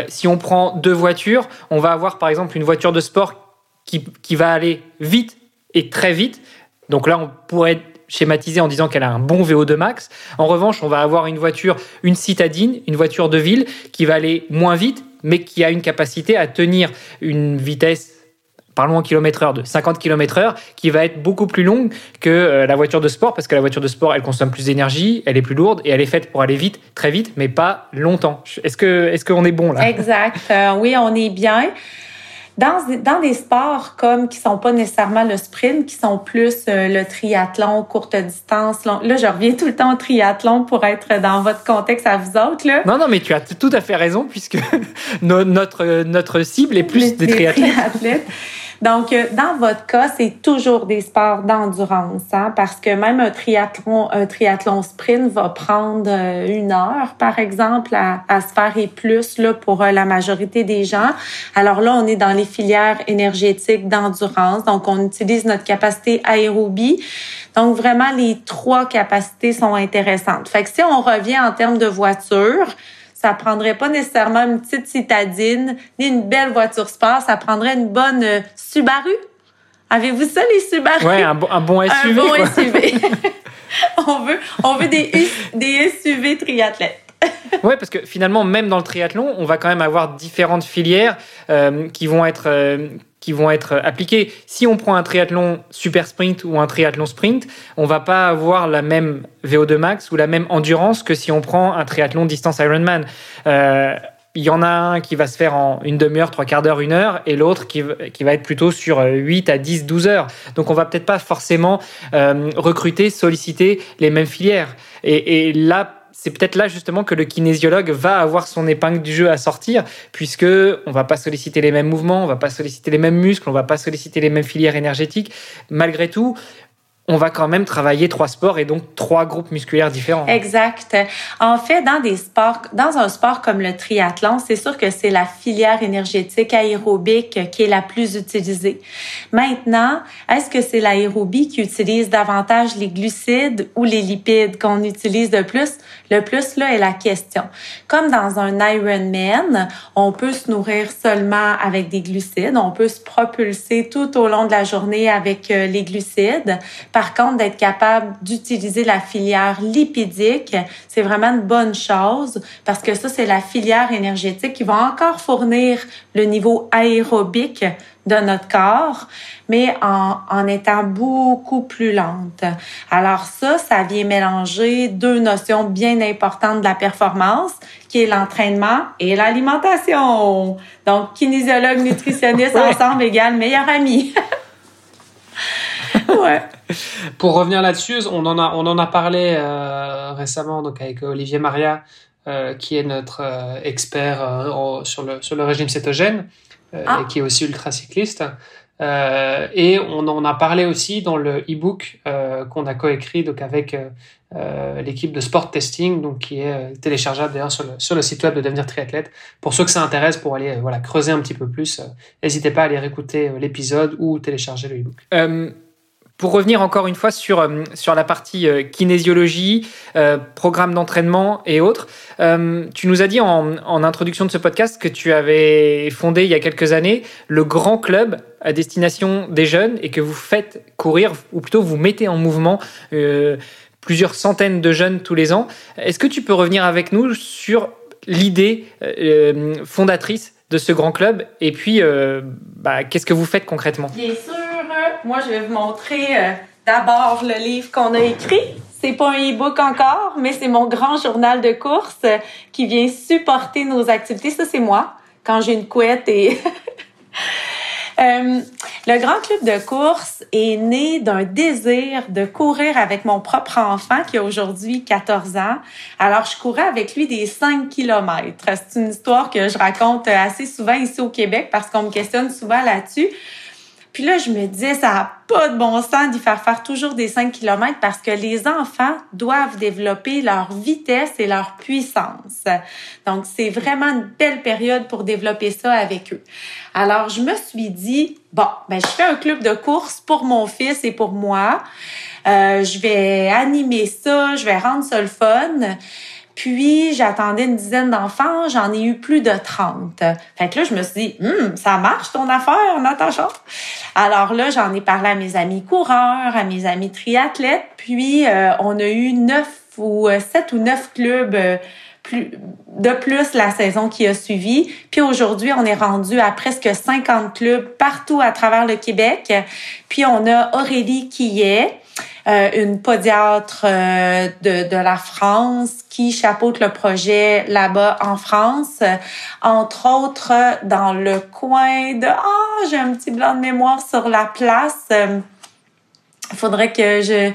si on prend deux voitures, on va avoir par exemple une voiture de sport qui, va aller vite et très vite. Donc là, on pourrait schématiser en disant qu'elle a un bon VO2 max. En revanche, on va avoir une voiture, une citadine, une voiture de ville qui va aller moins vite, mais qui a une capacité à tenir une vitesse parlons en kilomètre heure, de 50 km heure, qui va être beaucoup plus longue que euh, la voiture de sport, parce que la voiture de sport, elle consomme plus d'énergie, elle est plus lourde et elle est faite pour aller vite, très vite, mais pas longtemps. Est-ce que est-ce qu'on est bon là? Exact. Euh, oui, on est bien. Dans, dans des sports comme qui sont pas nécessairement le sprint, qui sont plus euh, le triathlon, courte distance. Là, je reviens tout le temps au triathlon pour être dans votre contexte à vous autres. Là. Non, non, mais tu as tout à fait raison puisque notre, notre cible est plus des, triathlètes. Donc, euh, dans votre cas, c'est toujours des sports d'endurance, hein, parce que même un triathlon, un triathlon sprint va prendre euh, une heure, par exemple, à, à se faire et plus là pour euh, la majorité des gens. Alors là, on est dans les filières énergétiques d'endurance, donc on utilise notre capacité aérobie. Donc vraiment, les trois capacités sont intéressantes. Fait que si on revient en termes de voiture, ça prendrait pas nécessairement une petite citadine ni une belle voiture sport, ça prendrait une bonne euh, Subaru. Avez-vous ça, les Subaru? Oui, un, bon, un bon SUV. Un bon SUV. on veut, on veut des, des SUV triathlètes. oui, parce que finalement, même dans le triathlon, on va quand même avoir différentes filières euh, qui vont être euh, qui vont être appliquées. Si on prend un triathlon super sprint ou un triathlon sprint, on va pas avoir la même VO2 max ou la même endurance que si on prend un triathlon distance Ironman. Euh, il y en a un qui va se faire en une demi-heure, trois quarts d'heure, une heure, et l'autre qui, qui, va être plutôt sur 8 à 10, 12 heures. Donc on va peut-être pas forcément euh, recruter, solliciter les mêmes filières. Et là, c'est peut-être là justement que le kinésiologue va avoir son épingle du jeu à sortir, puisque on va pas solliciter les mêmes mouvements, on va pas solliciter les mêmes muscles, on va pas solliciter les mêmes filières énergétiques. Malgré tout, on va quand même travailler trois sports et donc trois groupes musculaires différents. Exact. En fait, dans des sports, dans un sport comme le triathlon, c'est sûr que c'est la filière énergétique aérobique qui est la plus utilisée. Maintenant, est-ce que c'est l'aérobie qui utilise davantage les glucides ou les lipides qu'on utilise de plus? Le plus, là, est la question. Comme dans un Ironman, on peut se nourrir seulement avec des glucides, on peut se propulser tout au long de la journée avec euh, les glucides par contre, d'être capable d'utiliser la filière lipidique, c'est vraiment une bonne chose parce que ça, c'est la filière énergétique qui va encore fournir le niveau aérobique de notre corps, mais en, en étant beaucoup plus lente. Alors ça, ça vient mélanger deux notions bien importantes de la performance, qui est l'entraînement et l'alimentation. Donc, kinésiologue, nutritionniste ensemble égale meilleur ami. ouais. Pour revenir là-dessus, on en a, on en a parlé euh, récemment donc avec Olivier Maria, euh, qui est notre euh, expert euh, sur, le, sur le régime cétogène euh, ah. et qui est aussi ultra cycliste. et on en a parlé aussi dans le e-book qu'on a coécrit donc avec l'équipe de Sport Testing, donc qui est téléchargeable d'ailleurs sur le, sur le site web de Devenir Triathlète. Pour ceux que ça intéresse, pour aller voilà creuser un petit peu plus, n'hésitez pas à aller réécouter l'épisode ou télécharger le e-book. Pour revenir encore une fois sur, euh, sur la partie euh, kinésiologie, euh, programme d'entraînement et autres, tu nous as dit en, en, introduction de ce podcast que tu avais fondé il y a quelques années le grand club à destination des jeunes et que vous faites courir, ou plutôt vous mettez en mouvement plusieurs centaines de jeunes tous les ans. Est-ce que tu peux revenir avec nous sur l'idée fondatrice de ce grand club et puis bah, qu'est-ce que vous faites concrètement? Moi, je vais vous montrer euh, d'abord le livre qu'on a écrit. C'est pas un e-book encore, mais c'est mon grand journal de course euh, qui vient supporter nos activités. Ça, c'est moi, quand j'ai une couette et... Euh, le Grand Club de course est né d'un désir de courir avec mon propre enfant qui a aujourd'hui 14 ans. Alors, je courais avec lui des 5 kilomètres. C'est une histoire que je raconte assez souvent ici au Québec parce qu'on me questionne souvent là-dessus. Puis là, je me disais, ça n'a pas de bon sens d'y faire faire toujours des 5 km parce que les enfants doivent développer leur vitesse et leur puissance. Donc, c'est vraiment une belle période pour développer ça avec eux. Alors, je me suis dit, bon, ben, je fais un club de course pour mon fils et pour moi. Euh, je vais animer ça, je vais rendre ça le fun. Puis, j'attendais une dizaine d'enfants, j'en ai eu plus de 30. Fait que là, je me suis dit, hum, ça marche ton affaire, Natacha? Alors là, j'en ai parlé à mes amis coureurs, à mes amis triathlètes. Puis, euh, on a eu neuf ou euh, sept ou neuf clubs euh, de plus la saison qui a suivi. Puis aujourd'hui, on est rendu à presque 50 clubs partout à travers le Québec. Puis on a Aurélie qui est euh, une podiatre euh, de, de la France qui chapeaute le projet là-bas en France, entre autres dans le coin de ah oh, j'ai un petit blanc de mémoire sur la place. Il faudrait que je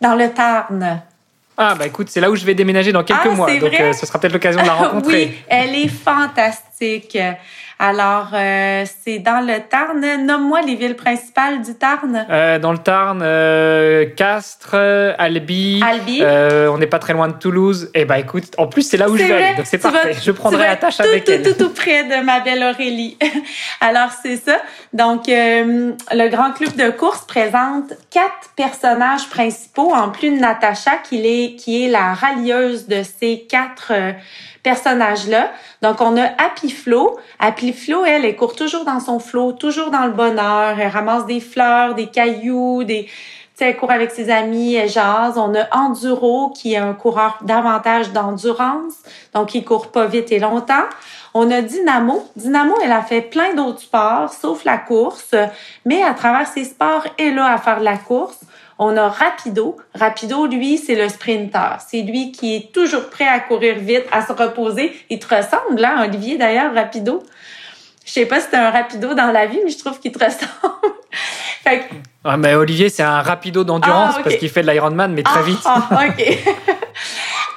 dans le Tarn. Ah bah écoute, c'est là où je vais déménager dans quelques Ah, mois, donc euh, ce sera peut-être l'occasion de la rencontrer. oui, elle est fantastique. Alors, euh, c'est dans le Tarn. Nomme-moi les villes principales du Tarn. Euh, dans le Tarn, euh, Castres, euh, Albi. Albi. euh, on n'est pas très loin de Toulouse. Et bah écoute, en plus c'est là où je vais aller, donc c'est vas- parfait. je prendrai la tâche tout, avec tout, elle. Tout, tout près de ma belle Aurélie. Alors, c'est ça. Donc, euh, le Grand Club de course présente quatre personnages principaux, en plus de Natacha, qui est, qui est la rallieuse de ces quatre personnages-là. Donc, on a Happy Flo. Happy Flo, elle, elle court toujours dans son flot, toujours dans le bonheur. Elle ramasse des fleurs, des cailloux, des... Tu sais, elle court avec ses amis, elle jase. On a Enduro, qui est un coureur davantage d'endurance, donc il court pas vite et longtemps. On a Dynamo. Dynamo, elle a fait plein d'autres sports, sauf la course, mais à travers ses sports, elle là à faire de la course. On a Rapido. Rapido, lui, c'est le sprinter. C'est lui qui est toujours prêt à courir vite, à se reposer. Il te ressemble, hein, Olivier, d'ailleurs, Rapido. Je sais pas si t'es un Rapido dans la vie, mais je trouve qu'il te ressemble. fait que Ah, mais Olivier, c'est un rapido d'endurance Ah, parce qu'il fait de l'Ironman, mais très ah, vite. Ah, OK.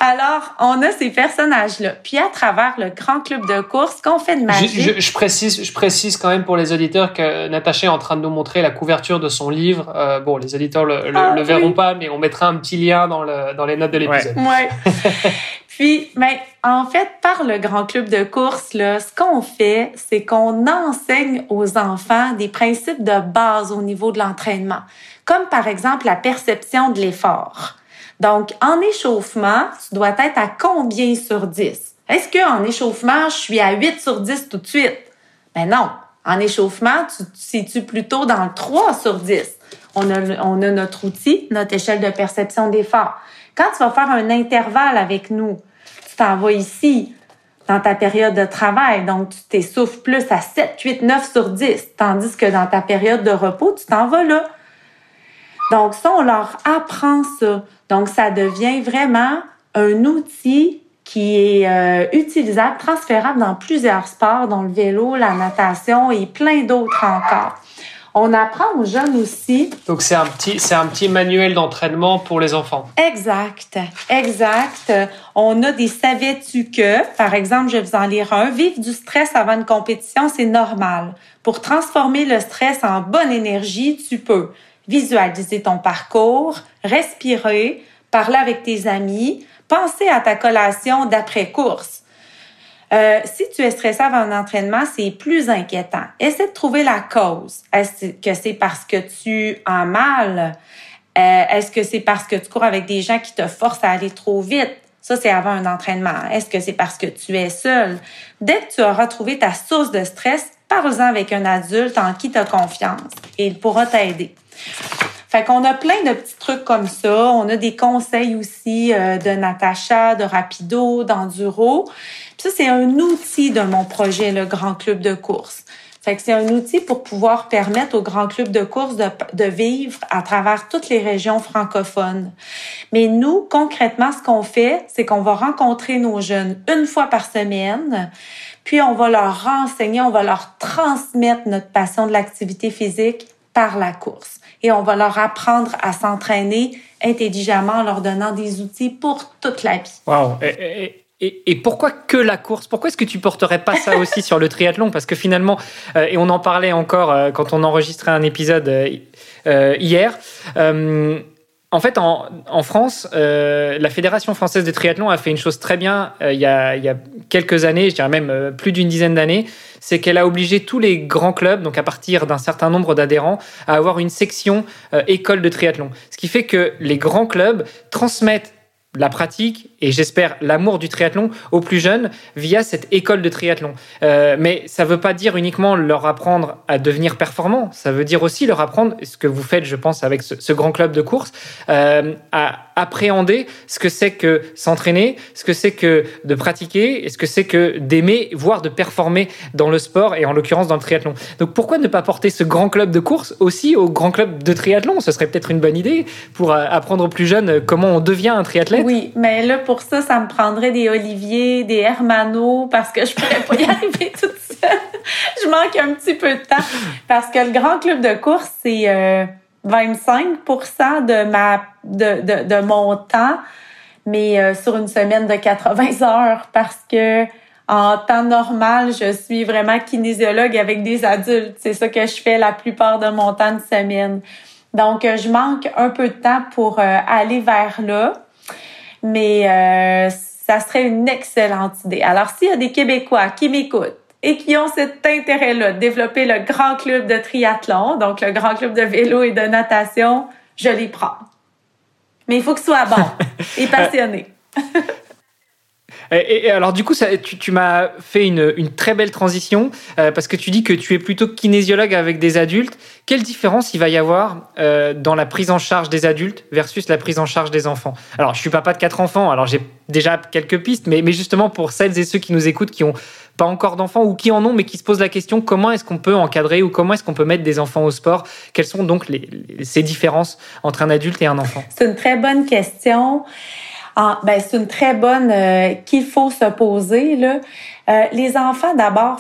Alors, on a ces personnages-là. Puis à travers le grand club de course, qu'on fait de magie. je- je précise, je précise quand même pour les auditeurs que Natacha est en train de nous montrer la couverture de son livre. Euh, bon, les auditeurs le, le, Ah, le verront oui. pas, mais on mettra un petit lien dans, le, dans les notes de l'épisode. Ouais. Puis, ben, en fait, par le grand club de course, là, ce qu'on fait, c'est qu'on enseigne aux enfants des principes de base au niveau de l'entraînement, comme par exemple la perception de l'effort. Donc, en échauffement, tu dois être à combien sur 10? Est-ce qu'en échauffement, je suis à 8 sur 10 tout de suite? Ben non. En échauffement, tu te situes plutôt dans le 3 sur 10. On a, notre outil, notre échelle de perception d'effort. Quand tu vas faire un intervalle avec nous, tu t'en vas ici, dans ta période de travail. Donc, tu t'essouffles plus à 7, 8, 9 sur 10. Tandis que dans ta période de repos, tu t'en vas là. Donc, ça, on leur apprend ça. Donc, ça devient vraiment un outil qui est euh, utilisable, transférable dans plusieurs sports, dont le vélo, la natation et plein d'autres encore. On apprend aux jeunes aussi Donc c'est un petit, c'est un petit manuel d'entraînement pour les enfants. Exact, exact. On a des savais-tu que, par exemple, je vais vous en lire un, vivre du stress avant une compétition, c'est normal. Pour transformer le stress en bonne énergie, tu peux visualiser ton parcours, respirer, parler avec tes amis, penser à ta collation d'après-course. Euh, si tu es stressé avant un entraînement, c'est plus inquiétant. Essaie de trouver la cause. Est-ce que c'est parce que tu as mal? Euh, Est-ce que c'est parce que tu cours avec des gens qui te forcent à aller trop vite? Ça, c'est avant un entraînement. Est-ce que c'est parce que tu es seul? Dès que tu auras trouvé ta source de stress, parle-en avec un adulte en qui tu as confiance et il pourra t'aider. Fait qu'on a plein de petits trucs comme ça. On a des conseils aussi euh, de Natacha, de Rapido, d'Enduro. Ça, c'est un outil de mon projet, le Grand Club de course. Fait que c'est un outil pour pouvoir permettre au Grand Club de course de, de vivre à travers toutes les régions francophones. Mais nous, concrètement, ce qu'on fait, c'est qu'on va rencontrer nos jeunes une fois par semaine, puis on va leur renseigner, on va leur transmettre notre passion de l'activité physique par la course. Et on va leur apprendre à s'entraîner intelligemment en leur donnant des outils pour toute la vie. Wow. Et, pourquoi que la course? Pourquoi est-ce que tu porterais pas ça aussi sur le triathlon? Parce que finalement, euh, et on en parlait encore euh, quand on enregistrait un épisode euh, hier. En fait, en, France, euh, la Fédération française de triathlon a fait une chose très bien euh, il, y a, quelques années, je dirais même euh, plus d'une dizaine d'années, c'est qu'elle a obligé tous les grands clubs, donc à partir d'un certain nombre d'adhérents, à avoir une section école de triathlon. Ce qui fait que les grands clubs transmettent la pratique et j'espère l'amour du triathlon aux plus jeunes via cette école de triathlon. Euh, mais ça ne veut pas dire uniquement leur apprendre à devenir performant, ça veut dire aussi leur apprendre, ce que vous faites je pense avec ce, grand club de course, euh, à appréhender ce que c'est que s'entraîner, ce que c'est que de pratiquer et ce que c'est que d'aimer, voire de performer dans le sport et en l'occurrence dans le triathlon. Donc pourquoi ne pas porter ce grand club de course aussi au grand club de triathlon? Ce serait peut-être une bonne idée pour euh, apprendre aux plus jeunes comment on devient un triathlète. Oui, mais là pour ça, ça me prendrait des Olivier, des Hermano parce que je pourrais pas y arriver toute seule. je manque un petit peu de temps parce que le grand club de course, c'est... Euh, 25 de ma de, de, de mon temps, mais euh, sur une semaine de 80 heures parce que en temps normal, je suis vraiment kinésiologue avec des adultes. C'est ça que je fais la plupart de mon temps de semaine. Donc, je manque un peu de temps pour euh, aller vers là, mais euh, ça serait une excellente idée. Alors, s'il y a des Québécois qui m'écoutent, et qui ont cet intérêt-là de développer le grand club de triathlon, donc le grand club de vélo et de natation, je les prends. Mais il faut que ce soit bon et passionné. Et, alors du coup, tu, m'as fait une, très belle transition euh, parce que tu dis que tu es plutôt kinésiologue avec des adultes. Quelle différence il va y avoir euh, dans la prise en charge des adultes versus la prise en charge des enfants? Alors, je suis papa de quatre enfants, alors j'ai déjà quelques pistes, mais, justement pour celles et ceux qui nous écoutent qui ont pas encore d'enfants ou qui en ont mais qui se posent la question comment est-ce qu'on peut encadrer ou comment est-ce qu'on peut mettre des enfants au sport? Quelles sont donc ces différences entre un adulte et un enfant? C'est une très bonne question. Ah, ben, c'est une très bonne euh, qu'il faut se poser. Là. Euh, les enfants, d'abord,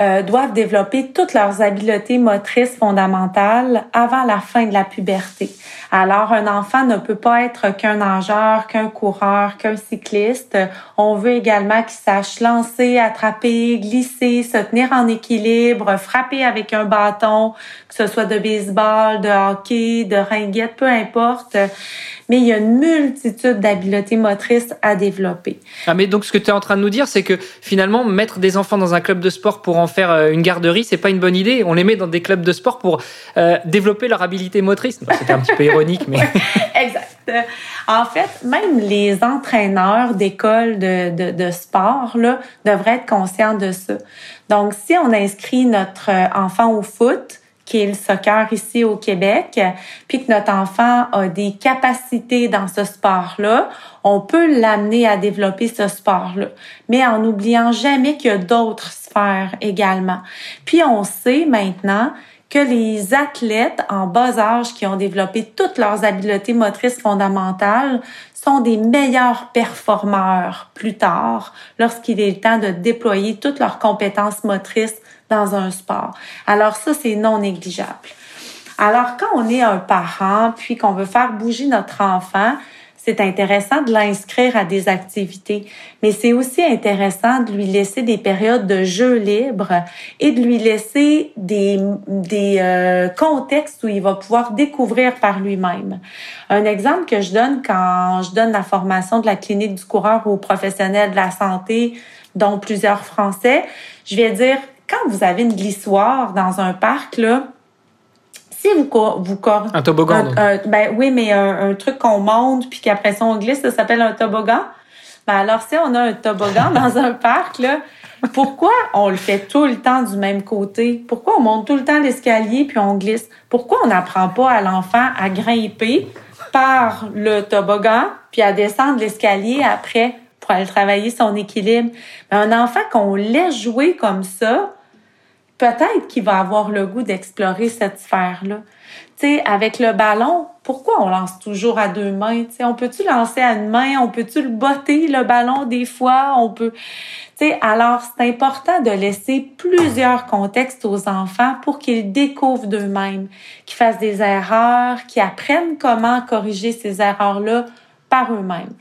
euh, doivent développer toutes leurs habiletés motrices fondamentales avant la fin de la puberté. Alors, un enfant ne peut pas être qu'un nageur, qu'un coureur, qu'un cycliste. On veut également qu'il sache lancer, attraper, glisser, se tenir en équilibre, frapper avec un bâton, que ce soit de baseball, de hockey, de ringuette, peu importe mais il y a une multitude d'habiletés motrices à développer. Ah, mais donc ce que tu es en train de nous dire, c'est que finalement, mettre des enfants dans un club de sport pour faire euh, une garderie, c'est pas une bonne idée. On les met dans des clubs de sport pour euh, développer leur habilité motrice. C'était un petit peu ironique, mais. exact. En fait, même les entraîneurs d'écoles de, de, de, sport là, devraient être conscients de ça. Donc, si on inscrit notre enfant au foot, qui est le soccer ici au Québec, puis que notre enfant a des capacités dans ce sport-là, on peut l'amener à développer ce sport-là, mais en n'oubliant jamais qu'il y a d'autres sphères également. Puis on sait maintenant que les athlètes en bas âge qui ont développé toutes leurs habiletés motrices fondamentales sont des meilleurs performeurs plus tard lorsqu'il est le temps de déployer toutes leurs compétences motrices dans un sport. Alors ça, c'est non négligeable. Alors quand on est un parent, puis qu'on veut faire bouger notre enfant, c'est intéressant de l'inscrire à des activités, mais c'est aussi intéressant de lui laisser des périodes de jeu libre et de lui laisser des, des euh, contextes où il va pouvoir découvrir par lui-même. Un exemple que je donne quand je donne la formation de la clinique du coureur aux professionnels de la santé, dont plusieurs Français, je vais dire quand vous avez une glissoire dans un parc, là, si vous vous un toboggan ben oui mais un, truc qu'on monte puis qu'après ça on glisse ça s'appelle un toboggan. Ben alors si on a un toboggan dans un parc là pourquoi on le fait tout le temps du même côté? Pourquoi on monte tout le temps l'escalier puis on glisse? Pourquoi on n'apprend pas à l'enfant à grimper par le toboggan puis à descendre l'escalier après pour aller travailler son équilibre? Ben, un enfant qu'on laisse jouer comme ça peut-être qu'il va avoir le goût d'explorer cette sphère-là. Avec le ballon, pourquoi on lance toujours à deux mains? Tu on peut-tu lancer à une main? On peut-tu le botter, le ballon, des fois? On peut... Tu alors, c'est important de laisser plusieurs contextes aux enfants pour qu'ils découvrent d'eux-mêmes, qu'ils fassent des erreurs, qu'ils apprennent comment corriger ces erreurs-là par eux-mêmes.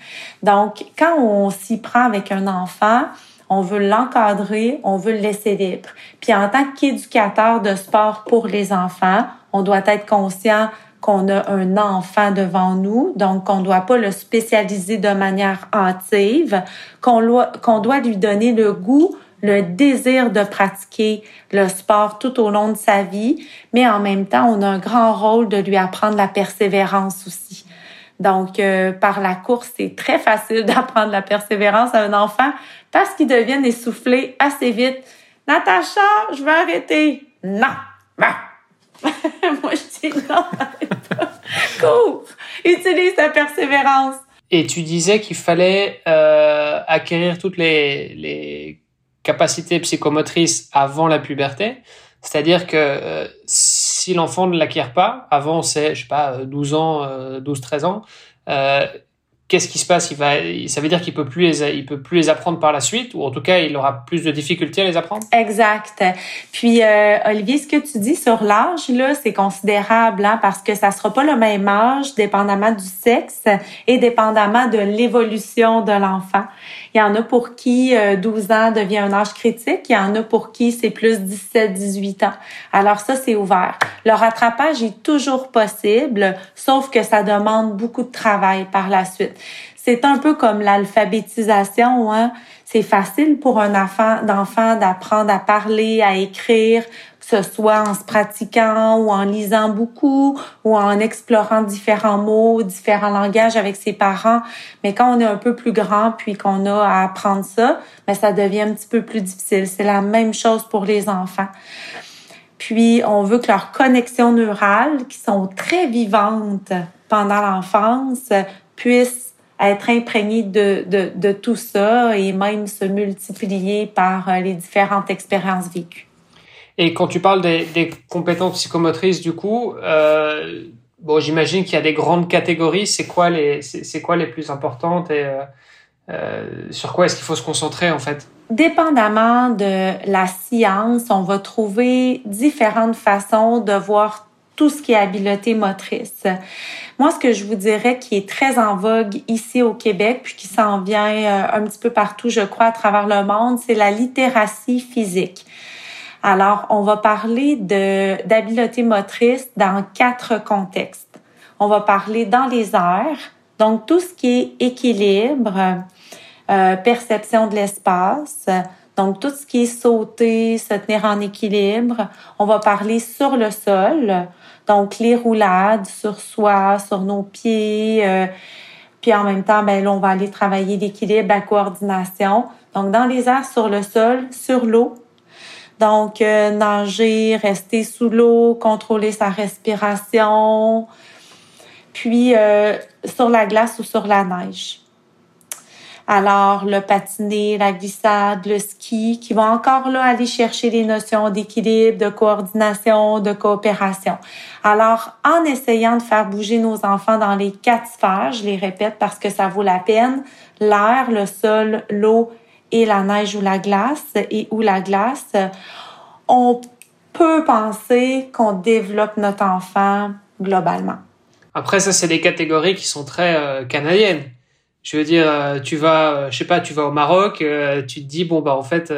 Donc, quand on s'y prend avec un enfant, on veut l'encadrer, on veut le laisser libre. Puis en tant qu'éducateur de sport pour les enfants, on doit être conscient qu'on a un enfant devant nous, donc qu'on ne doit pas le spécialiser de manière hâtive, qu'on doit lui donner le goût, le désir de pratiquer le sport tout au long de sa vie, mais en même temps, on a un grand rôle de lui apprendre la persévérance aussi. Donc, euh, par la course, c'est très facile d'apprendre la persévérance à un enfant parce qu'ils deviennent essoufflés assez vite. Natacha, je vais arrêter. Non. Moi, je dis non, pas. Cours. Utilise ta persévérance. Et tu disais qu'il fallait euh, acquérir toutes les, les capacités psychomotrices avant la puberté. C'est-à-dire que euh, si l'enfant ne l'acquiert pas, avant c'est, je sais pas, 12 ans, 12-13 ans, euh, qu'est-ce qui se passe? Ça veut dire qu'il peut peut plus les apprendre par la suite, ou en tout cas, il aura plus de difficultés à les apprendre? Exact. Puis euh, Olivier, ce que tu dis sur l'âge là, c'est considérable, hein, parce que ça sera pas le même âge, dépendamment du sexe et dépendamment de l'évolution de l'enfant. Il y en a pour qui 12 euh, ans devient un âge critique, il y en a pour qui c'est plus 17-18 ans. Alors ça, c'est ouvert. Le rattrapage est toujours possible, sauf que ça demande beaucoup de travail par la suite. C'est un peu comme l'alphabétisation. Hein? C'est facile pour un enfant d'apprendre à parler, à écrire, ce soit en se pratiquant ou en lisant beaucoup ou en explorant différents mots, différents langages avec ses parents. Mais quand on est un peu plus grand puis qu'on a à apprendre ça, mais ben, ça devient un petit peu plus difficile. C'est la même chose pour les enfants. Puis, on veut que leurs connexions neurales, qui sont très vivantes pendant l'enfance, puissent être imprégnées de, de, de, tout ça et même se multiplier par euh, les différentes expériences vécues. Et quand tu parles des, compétences psychomotrices, du coup, euh, bon, j'imagine qu'il y a des grandes catégories. C'est quoi les, c'est quoi les plus importantes et euh, euh, sur quoi est-ce qu'il faut se concentrer en fait? Dépendamment de la science, on va trouver différentes façons de voir tout ce qui est habileté motrice. Moi, ce que je vous dirais qui est très en vogue ici au Québec, puis qui s'en vient un petit peu partout, je crois, à travers le monde, c'est la littératie physique. Alors, on va parler d'habileté motrice dans quatre contextes. On va parler dans les airs, donc tout ce qui est équilibre, euh, perception de l'espace, donc tout ce qui est sauter, se tenir en équilibre. On va parler sur le sol, donc les roulades sur soi, sur nos pieds. Euh, puis en même temps, ben là, on va aller travailler l'équilibre, la coordination. Donc dans les airs, sur le sol, sur l'eau, donc, euh, nager, rester sous l'eau, contrôler sa respiration, puis euh, sur la glace ou sur la neige. Alors, le patiné, la glissade, le ski, qui vont encore là aller chercher les notions d'équilibre, de coordination, de coopération. Alors, en essayant de faire bouger nos enfants dans les quatre sphères, je les répète parce que ça vaut la peine, l'air, le sol, l'eau et la neige ou la glace et ou la glace, on peut penser qu'on développe notre enfant globalement. Après, ça, c'est des catégories qui sont très euh, canadiennes. Je veux dire, euh, tu vas, euh, je sais pas, tu vas au Maroc, tu te dis bon bah en fait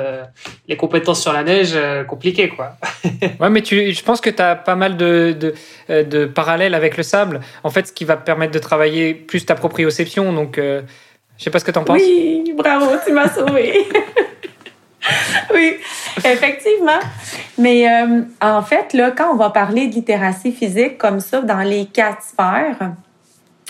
les compétences sur la neige compliquées quoi. ouais, mais tu, je pense que tu as pas mal de, de, de, parallèles avec le sable. En fait, ce qui va permettre de travailler plus ta proprioception. Donc, je sais pas ce que tu en penses. Oui, bravo, tu m'as sauvé. oui, effectivement. Mais euh, en fait, là, quand on va parler de littératie physique comme ça dans les quatre sphères,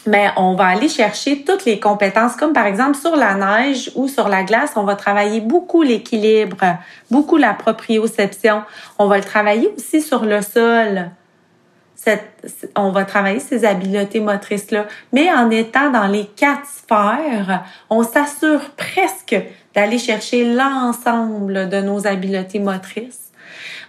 mais ben, on va aller chercher toutes les compétences, comme par exemple sur la neige ou sur la glace, on va travailler beaucoup l'équilibre, beaucoup la proprioception. On va le travailler aussi sur le sol on va travailler ces habiletés motrices-là. Mais en étant dans les quatre sphères, on s'assure presque d'aller chercher l'ensemble de nos habiletés motrices.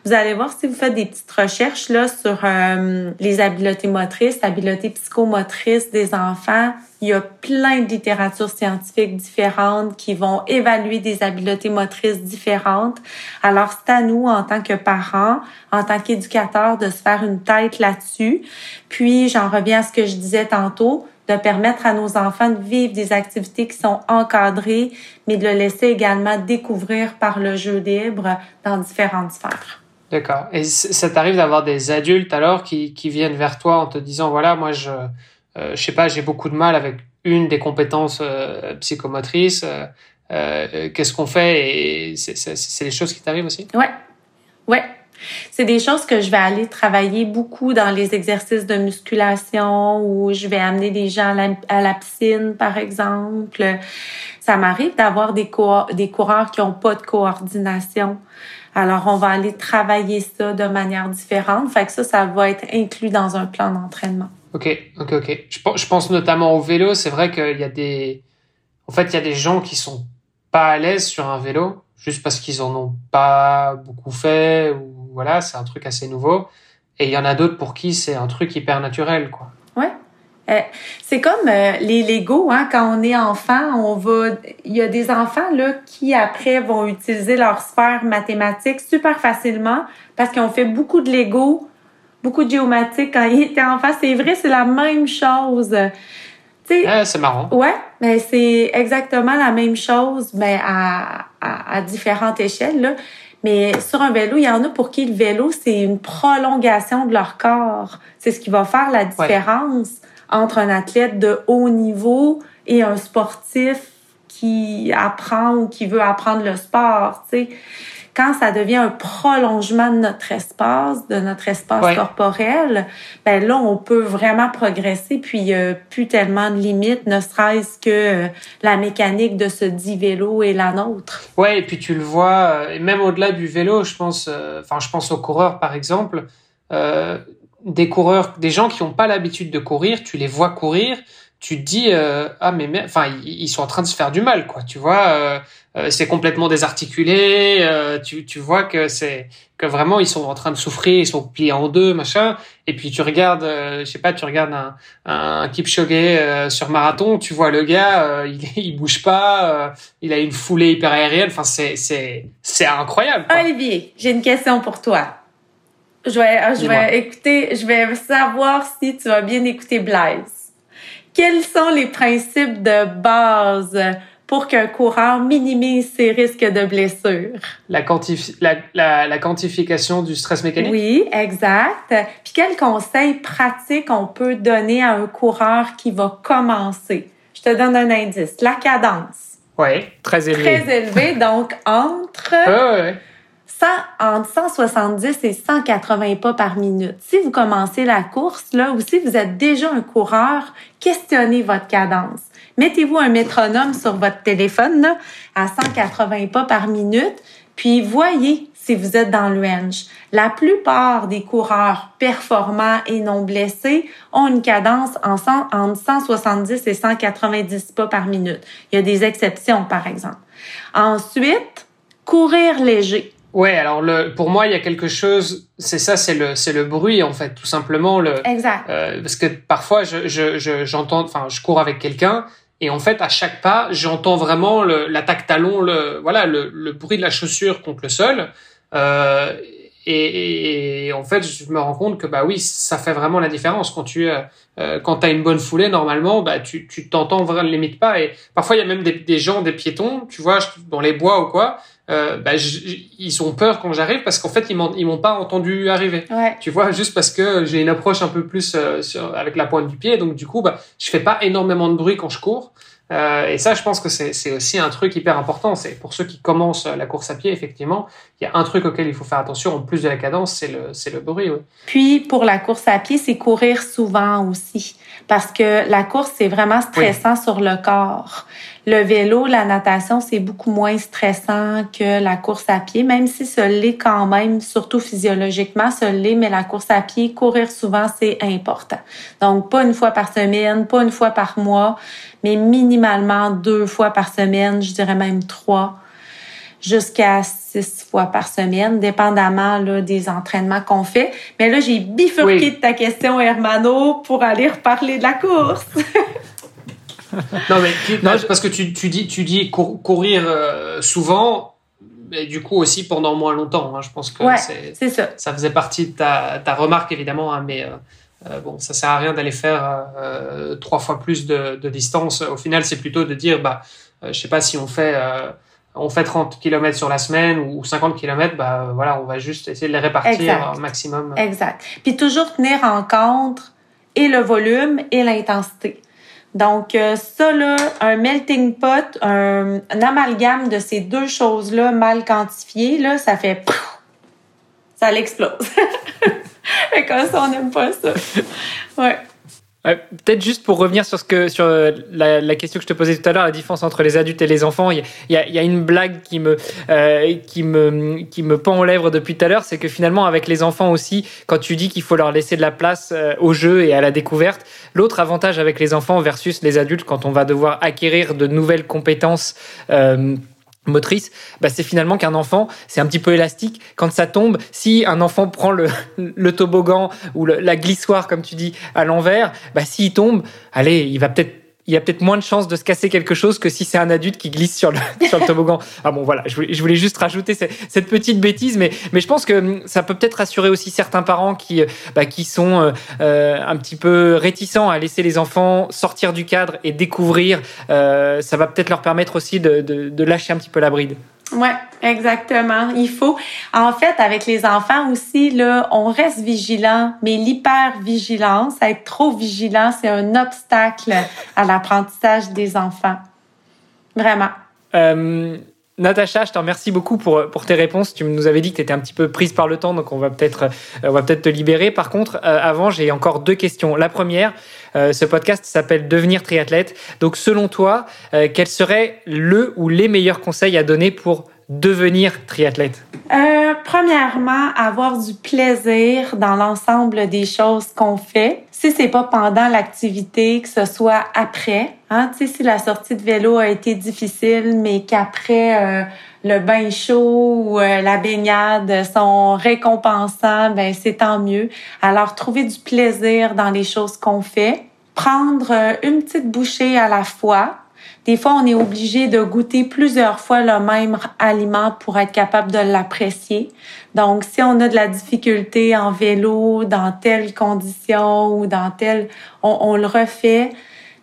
Vous allez voir si vous faites des petites recherches là sur euh, les habiletés motrices, habiletés psychomotrices des enfants. Il y a plein de littératures scientifiques différentes qui vont évaluer des habiletés motrices différentes. Alors, c'est à nous, en tant que parents, en tant qu'éducateurs, de se faire une tête là-dessus. Puis, j'en reviens à ce que je disais tantôt, de permettre à nos enfants de vivre des activités qui sont encadrées, mais de le laisser également découvrir par le jeu libre dans différentes sphères. D'accord. Et ça t'arrive d'avoir des adultes alors qui, qui viennent vers toi en te disant voilà moi je je sais pas j'ai beaucoup de mal avec une des compétences euh, psychomotrices. Euh, euh, Qu'est-ce qu'on fait c'est les choses qui t'arrivent aussi? Ouais, ouais. C'est des choses que je vais aller travailler beaucoup dans les exercices de musculation ou je vais amener des gens à la, piscine, par exemple. Ça m'arrive d'avoir des, des coureurs qui n'ont pas de coordination. Alors, on va aller travailler ça de manière différente. Fait que ça, ça va être inclus dans un plan d'entraînement. OK, OK, OK. Je, pense notamment au vélo. C'est vrai qu'il y a des... En fait, il y a des gens qui sont pas à l'aise sur un vélo juste parce qu'ils en ont pas beaucoup fait ou voilà, c'est un truc assez nouveau. Et il y en a d'autres pour qui c'est un truc hyper naturel, quoi. Ouais. Euh, c'est comme euh, les Lego, hein, quand on est enfant, on va. Il y a des enfants là qui après vont utiliser leur sphère mathématique super facilement parce qu'ils ont fait beaucoup de Lego, beaucoup de géomatique quand ils étaient enfants. C'est vrai, c'est la même chose. Ah, c'est marrant. Ouais, mais c'est exactement la même chose, mais à, à, à différentes échelles. Là. Mais sur un vélo, il y en a pour qui le vélo, c'est une prolongation de leur corps. C'est ce qui va faire la différence entre un athlète de haut niveau et un sportif qui apprend ou qui veut apprendre le sport. Sais quand ça devient un prolongement de notre espace, de notre espace corporel, ben là, on peut vraiment progresser, puis il a plus tellement de limites, ne serait-ce que euh, la mécanique de ce dit vélo et la nôtre. Ouais, et puis tu le vois, euh, et même au-delà du vélo, je pense, euh, enfin, je pense aux coureurs, par exemple, des coureurs, des gens qui n'ont pas l'habitude de courir, tu les vois courir, tu te dis ah mais enfin ils sont en train de se faire du mal quoi tu vois euh, c'est complètement désarticulé. Euh, tu, tu vois que c'est que vraiment ils sont en train de souffrir, ils sont pliés en deux, machin. Et puis tu regardes, euh, je sais pas, tu regardes un, un Kipchoge sur marathon, tu vois le gars, il, il bouge pas, il a une foulée hyper aérienne. Enfin, c'est c'est c'est incroyable. Olivier, j'ai une question pour toi. Je vais je vais écouter, je vais savoir si tu vas bien écouter Blaise. Quels sont les principes de base? pour qu'un coureur minimise ses risques de blessure? La, la, la, quantification du stress mécanique? Oui, exact. Puis quel conseil pratique on peut donner à un coureur qui va commencer? Je te donne un indice. La cadence. Oui, très élevé. Très élevé, donc entre... ouais entre 170 et 180 pas par minute. Si vous commencez la course, là, ou si vous êtes déjà un coureur, questionnez votre cadence. Mettez-vous un métronome sur votre téléphone là, à 180 pas par minute, puis voyez si vous êtes dans le range. La plupart des coureurs performants et non blessés ont une cadence en entre 170 et 190 pas par minute. Il y a des exceptions, par exemple. Ensuite, courir léger. Ouais, alors le, pour moi, il y a quelque chose. C'est ça, c'est le, c'est le bruit en fait, tout simplement le. Exact. Euh, parce que parfois, je, je, j'entends, enfin, je cours avec quelqu'un et en fait, à chaque pas, j'entends vraiment l'attaque talon, le, voilà, le, le, bruit de la chaussure contre le sol. Euh, et, et, en fait, je me rends compte que bah oui, ça fait vraiment la différence quand tu euh, euh quand as une bonne foulée normalement, bah tu tu t'entends vraiment limite pas. Et parfois il y a même des, des gens, des piétons, tu vois, dans les bois ou quoi, euh, bah, ils ont peur quand j'arrive parce qu'en fait ils m'ont pas entendu arriver. Ouais. Tu vois, juste parce que j'ai une approche un peu plus euh, sur, avec la pointe du pied, donc du coup bah je fais pas énormément de bruit quand je cours. Euh, et ça, je pense que c'est aussi un truc hyper important. C'est pour ceux qui commencent la course à pied, effectivement, il y a un truc auquel il faut faire attention en plus de la cadence, c'est le, le bruit. Oui. Puis pour la course à pied, c'est courir souvent aussi, parce que la course c'est vraiment stressant sur le corps. Le vélo, la natation, c'est beaucoup moins stressant que la course à pied, même si ce l'est quand même, surtout physiologiquement, ce l'est, mais la course à pied, courir souvent, c'est important. Donc, pas une fois par semaine, pas une fois par mois, mais minimalement deux fois par semaine, je dirais même trois, jusqu'à six fois par semaine, dépendamment là, des entraînements qu'on fait. Mais là, j'ai bifurqué de ta question, Hermano, pour aller reparler de la course. non, mais parce que tu, tu dis, tu dis courir euh, souvent, mais du coup aussi pendant moins longtemps. Hein. je pense que c'est ça. ça faisait partie de ta, ta remarque, évidemment, hein, mais euh, euh, bon, ça sert à rien d'aller faire trois fois plus de, de, distance. Au final, c'est plutôt de dire, bah, je sais pas si on fait on fait 30 km sur la semaine ou 50 km, bah voilà, on va juste essayer de les répartir au maximum. Exact. Puis toujours tenir en compte et le volume et l'intensité. Donc, euh, ça, là, un melting pot, un, amalgame de ces deux choses-là mal quantifiées, là, ça fait... ça l'explose. comme ça, on n'aime pas ça. Ouais. Peut-être juste pour revenir sur, ce que, sur euh, la, question que je te posais tout à l'heure, la différence entre les adultes et les enfants, il y a, une blague qui me, euh, qui, me, qui me pend aux lèvres depuis tout à l'heure, c'est que finalement avec les enfants aussi, quand tu dis qu'il faut leur laisser de la place euh, au jeu et à la découverte, l'autre avantage avec les enfants versus les adultes, quand on va devoir acquérir de nouvelles compétences, motrice, bah c'est finalement qu'un enfant, c'est un petit peu élastique. Quand ça tombe, si un enfant prend le, le toboggan ou la glissoire, comme tu dis, à l'envers, bah s'il tombe, allez, il va peut-être il y a peut-être moins de chances de se casser quelque chose que si c'est un adulte qui glisse sur le, sur le toboggan. Ah bon, voilà, je voulais, juste rajouter cette, cette, petite bêtise, mais, mais je pense que hum, ça peut peut-être rassurer aussi certains parents qui, euh, bah, qui sont euh, euh, un petit peu réticents à laisser les enfants sortir du cadre et découvrir. Euh, ça va peut-être leur permettre aussi de, de, de lâcher un petit peu la bride. Oui, exactement. Il faut. En fait, avec les enfants aussi, là, on reste vigilant, mais l'hypervigilance, être trop vigilant, c'est un obstacle à l'apprentissage des enfants. Vraiment. Euh, Natacha, je te remercie beaucoup pour, pour tes réponses. Tu nous avais dit que tu étais un petit peu prise par le temps, donc on va peut-être euh, peut-être te libérer. Par contre, euh, avant, j'ai encore deux questions. La première, euh, ce podcast s'appelle Devenir triathlète. Donc, selon toi, quel serait le ou les meilleurs conseils à donner pour devenir triathlète? Euh, premièrement, avoir du plaisir dans l'ensemble des choses qu'on fait. Si c'est pas pendant l'activité, que ce soit après. Hein, tu sais, si la sortie de vélo a été difficile, mais qu'après euh, le bain chaud ou euh, la baignade sont récompensants, ben c'est tant mieux. Alors trouver du plaisir dans les choses qu'on fait. Prendre une petite bouchée à la fois, des fois, on est obligé de goûter plusieurs fois le même aliment pour être capable de l'apprécier. Donc, si on a de la difficulté en vélo, dans telle condition ou dans telle, on, le refait.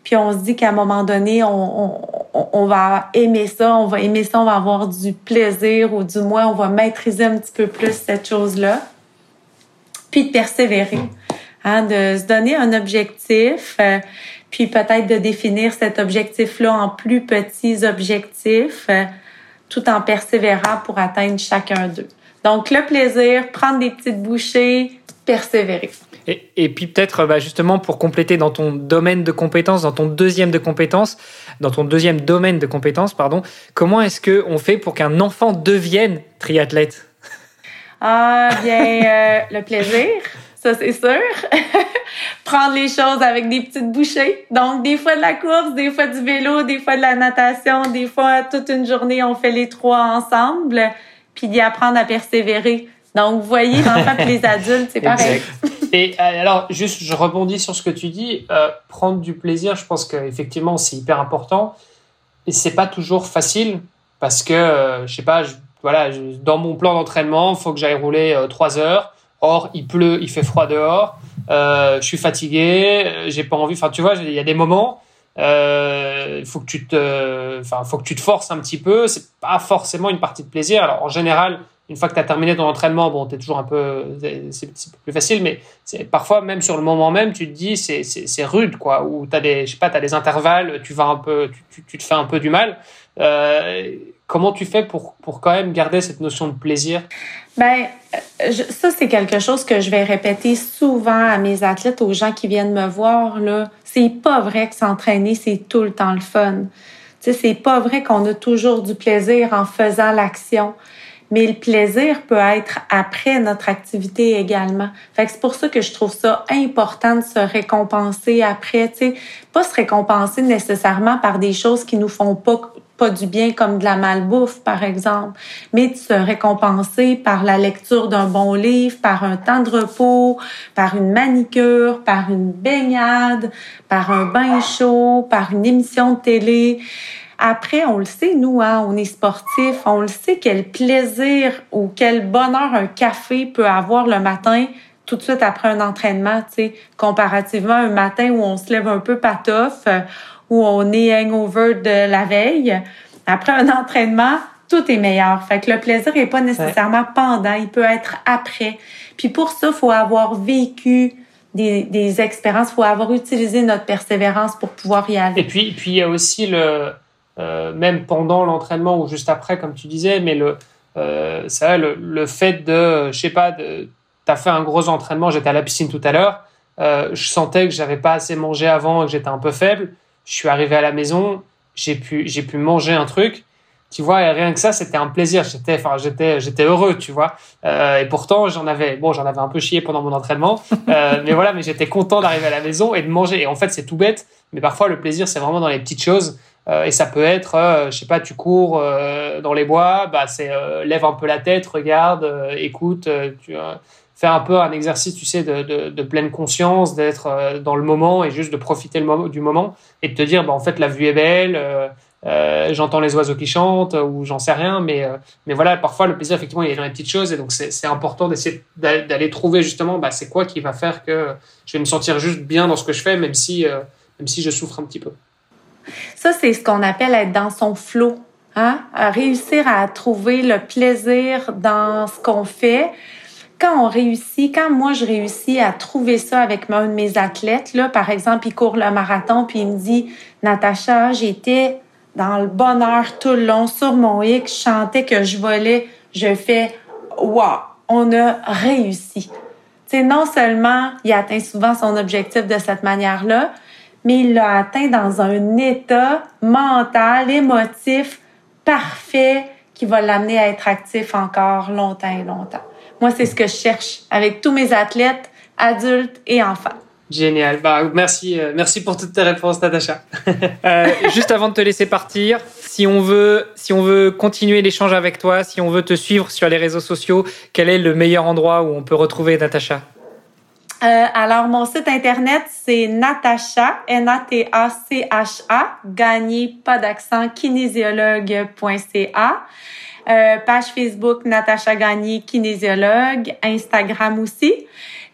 Puis on se dit qu'à un moment donné, on, on, va aimer ça, on va aimer ça, on va avoir du plaisir ou du moins on va maîtriser un petit peu plus cette chose-là. Puis de persévérer, hein, de se donner un objectif. Euh, puis peut-être de définir cet objectif-là en plus petits objectifs, euh, tout en persévérant pour atteindre chacun d'eux. Donc le plaisir, prendre des petites bouchées, persévérer. Et, et puis peut-être bah, justement pour compléter dans ton domaine de compétences, dans ton deuxième de compétences, dans ton deuxième domaine de compétences, pardon, comment est-ce que on fait pour qu'un enfant devienne triathlète? Ah bien, euh, le plaisir ça c'est sûr. Prendre les choses avec des petites bouchées. Donc, des fois de la course, des fois du vélo, des fois de la natation, des fois toute une journée, on fait les trois ensemble, puis d'y apprendre à persévérer. Donc, vous voyez, l'enfant et les adultes, c'est pareil. Et euh, alors, juste, je rebondis sur ce que tu dis. Euh, prendre du plaisir, je pense qu'effectivement, c'est hyper important. Et c'est pas toujours facile parce que, euh, je sais pas, voilà, dans mon plan d'entraînement, il faut que j'aille rouler trois heures. Or, il pleut, il fait froid dehors, euh, je suis fatigué, euh, j'ai pas envie. Enfin, tu vois, il y a des moments, euh, il faut que tu te, enfin, faut que tu te forces un petit peu. C'est pas forcément une partie de plaisir. Alors, en général, une fois que tu as terminé ton entraînement, bon, tu toujours un peu, c'est plus facile, mais parfois même sur le moment même, tu te dis c'est rude quoi. Ou t'as des, je sais pas, as des intervalles, tu vas un peu, tu, tu, te fais un peu du mal. Euh, comment tu fais pour pour quand même garder cette notion de plaisir? Ben ça c'est quelque chose que je vais répéter souvent à mes athlètes, aux gens qui viennent me voir là. C'est pas vrai que s'entraîner c'est tout le temps le fun. Tu sais, c'est pas vrai qu'on a toujours du plaisir en faisant l'action mais le plaisir peut être après notre activité également. Fait que c'est pour ça que je trouve ça important de se récompenser après, tu sais, pas se récompenser nécessairement par des choses qui nous font pas pas du bien comme de la malbouffe par exemple, mais de se récompenser par la lecture d'un bon livre, par un temps de repos, par une manicure, par une baignade, par un bain chaud, par une émission de télé. Après, on le sait, nous, hein, on est sportifs, on le sait quel plaisir ou quel bonheur un café peut avoir le matin tout de suite après un entraînement, tu sais, comparativement à un matin où on se lève un peu patoff, où on est hangover de la veille. Après un entraînement, tout est meilleur. Fait que le plaisir est pas nécessairement pendant, il peut être après. Puis pour ça, faut avoir vécu des, des expériences, faut avoir utilisé notre persévérance pour pouvoir y aller. Et puis, puis il y a aussi le, euh, même pendant l'entraînement ou juste après, comme tu disais, mais le, euh, ça, le, le fait de, je sais pas, de, t'as fait un gros entraînement, j'étais à la piscine tout à l'heure, euh, je sentais que j'avais pas assez mangé avant et que j'étais un peu faible. Je suis arrivé à la maison, j'ai pu, j'ai pu manger un truc. Tu vois, et rien que ça, c'était un plaisir. J'étais, enfin, j'étais, j'étais heureux, tu vois. Euh, et pourtant, j'en avais, bon, j'en avais un peu chié pendant mon entraînement, euh, mais voilà, mais j'étais content d'arriver à la maison et de manger. Et en fait, c'est tout bête, mais parfois le plaisir, c'est vraiment dans les petites choses. Euh, et ça peut être, euh, je sais pas, tu cours dans les bois, bah c'est lève un peu la tête, regarde, écoute, tu fais un peu un exercice, tu sais, de, de, pleine conscience, d'être euh, dans le moment et juste de profiter du moment et de te dire, bah en fait la vue est belle. euh, euh, j'entends les oiseaux qui chantent ou j'en sais rien mais mais voilà parfois le plaisir effectivement il est dans les petites choses et donc c'est important d'essayer d'a- d'aller trouver justement bah c'est quoi qui va faire que je vais me sentir juste bien dans ce que je fais même si même si je souffre un petit peu Ça, c'est ce qu'on appelle être dans son flot. Hein? Réussir à trouver le plaisir dans ce qu'on fait. Quand on réussit, quand moi je réussis à trouver ça avec un de mes athlètes, là, par exemple, il court le marathon, puis il me dit Natacha, j'étais dans le bonheur tout le long sur mon X, je chantais que je volais, je fais Wow, on a réussi. Sais, non seulement il atteint souvent son objectif de cette manière-là, mais il l'a atteint dans un état mental, émotif parfait qui va l'amener à être actif encore longtemps et longtemps. Moi, c'est ce que je cherche avec tous mes athlètes, adultes et enfants. Génial. Bah, merci, euh, merci pour toutes tes réponses, Natacha. Euh, juste avant de te laisser partir, si on veut, si on veut continuer l'échange avec toi, si on veut te suivre sur les réseaux sociaux, quel est le meilleur endroit où on peut retrouver Natacha? Euh, alors, mon site internet, c'est Natacha, N-A-T-A-C-H-A, gagné, pas d'accent, kinésiologue.ca. Euh, page Facebook, Natacha Gagné, kinésiologue, Instagram aussi.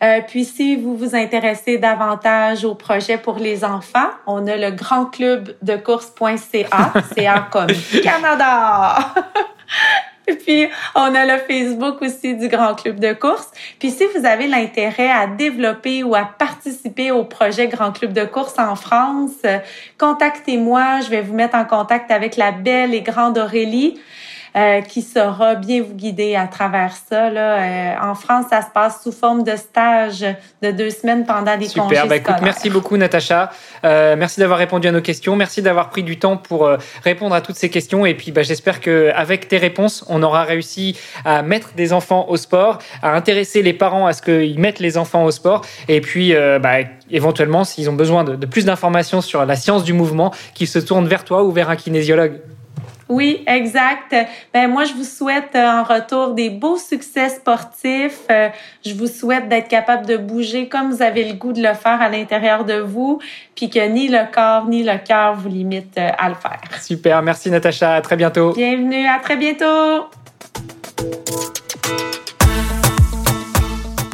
Euh, puis, si vous vous intéressez davantage au projet pour les enfants, on a le grand club de course.ca, CA comme Canada. Et puis, on a le Facebook aussi du Grand Club de course. Puis, si vous avez l'intérêt à développer ou à participer au projet Grand Club de course en France, euh, contactez-moi. Je vais vous mettre en contact avec la belle et grande Aurélie. Euh, qui saura bien vous guider à travers ça. Là. Euh, en France, ça se passe sous forme de stage de deux semaines pendant des congés Super. Bah, écoute, merci beaucoup, Natacha. Euh, merci d'avoir répondu à nos questions. Merci d'avoir pris du temps pour euh, répondre à toutes ces questions. Et puis, bah, j'espère que avec tes réponses, on aura réussi à mettre des enfants au sport, à intéresser les parents à ce qu'ils mettent les enfants au sport. Et puis, euh, bah, éventuellement, s'ils ont besoin de, de plus d'informations sur la science du mouvement, qu'ils se tournent vers toi ou vers un kinésiologue. Oui, exact. Ben moi, je vous souhaite euh, en retour des beaux succès sportifs. Euh, je vous souhaite d'être capable de bouger comme vous avez le goût de le faire à l'intérieur de vous, puis que ni le corps ni le cœur vous limitent euh, à le faire. Super. Merci, Natacha. À très bientôt. Bienvenue, à très bientôt.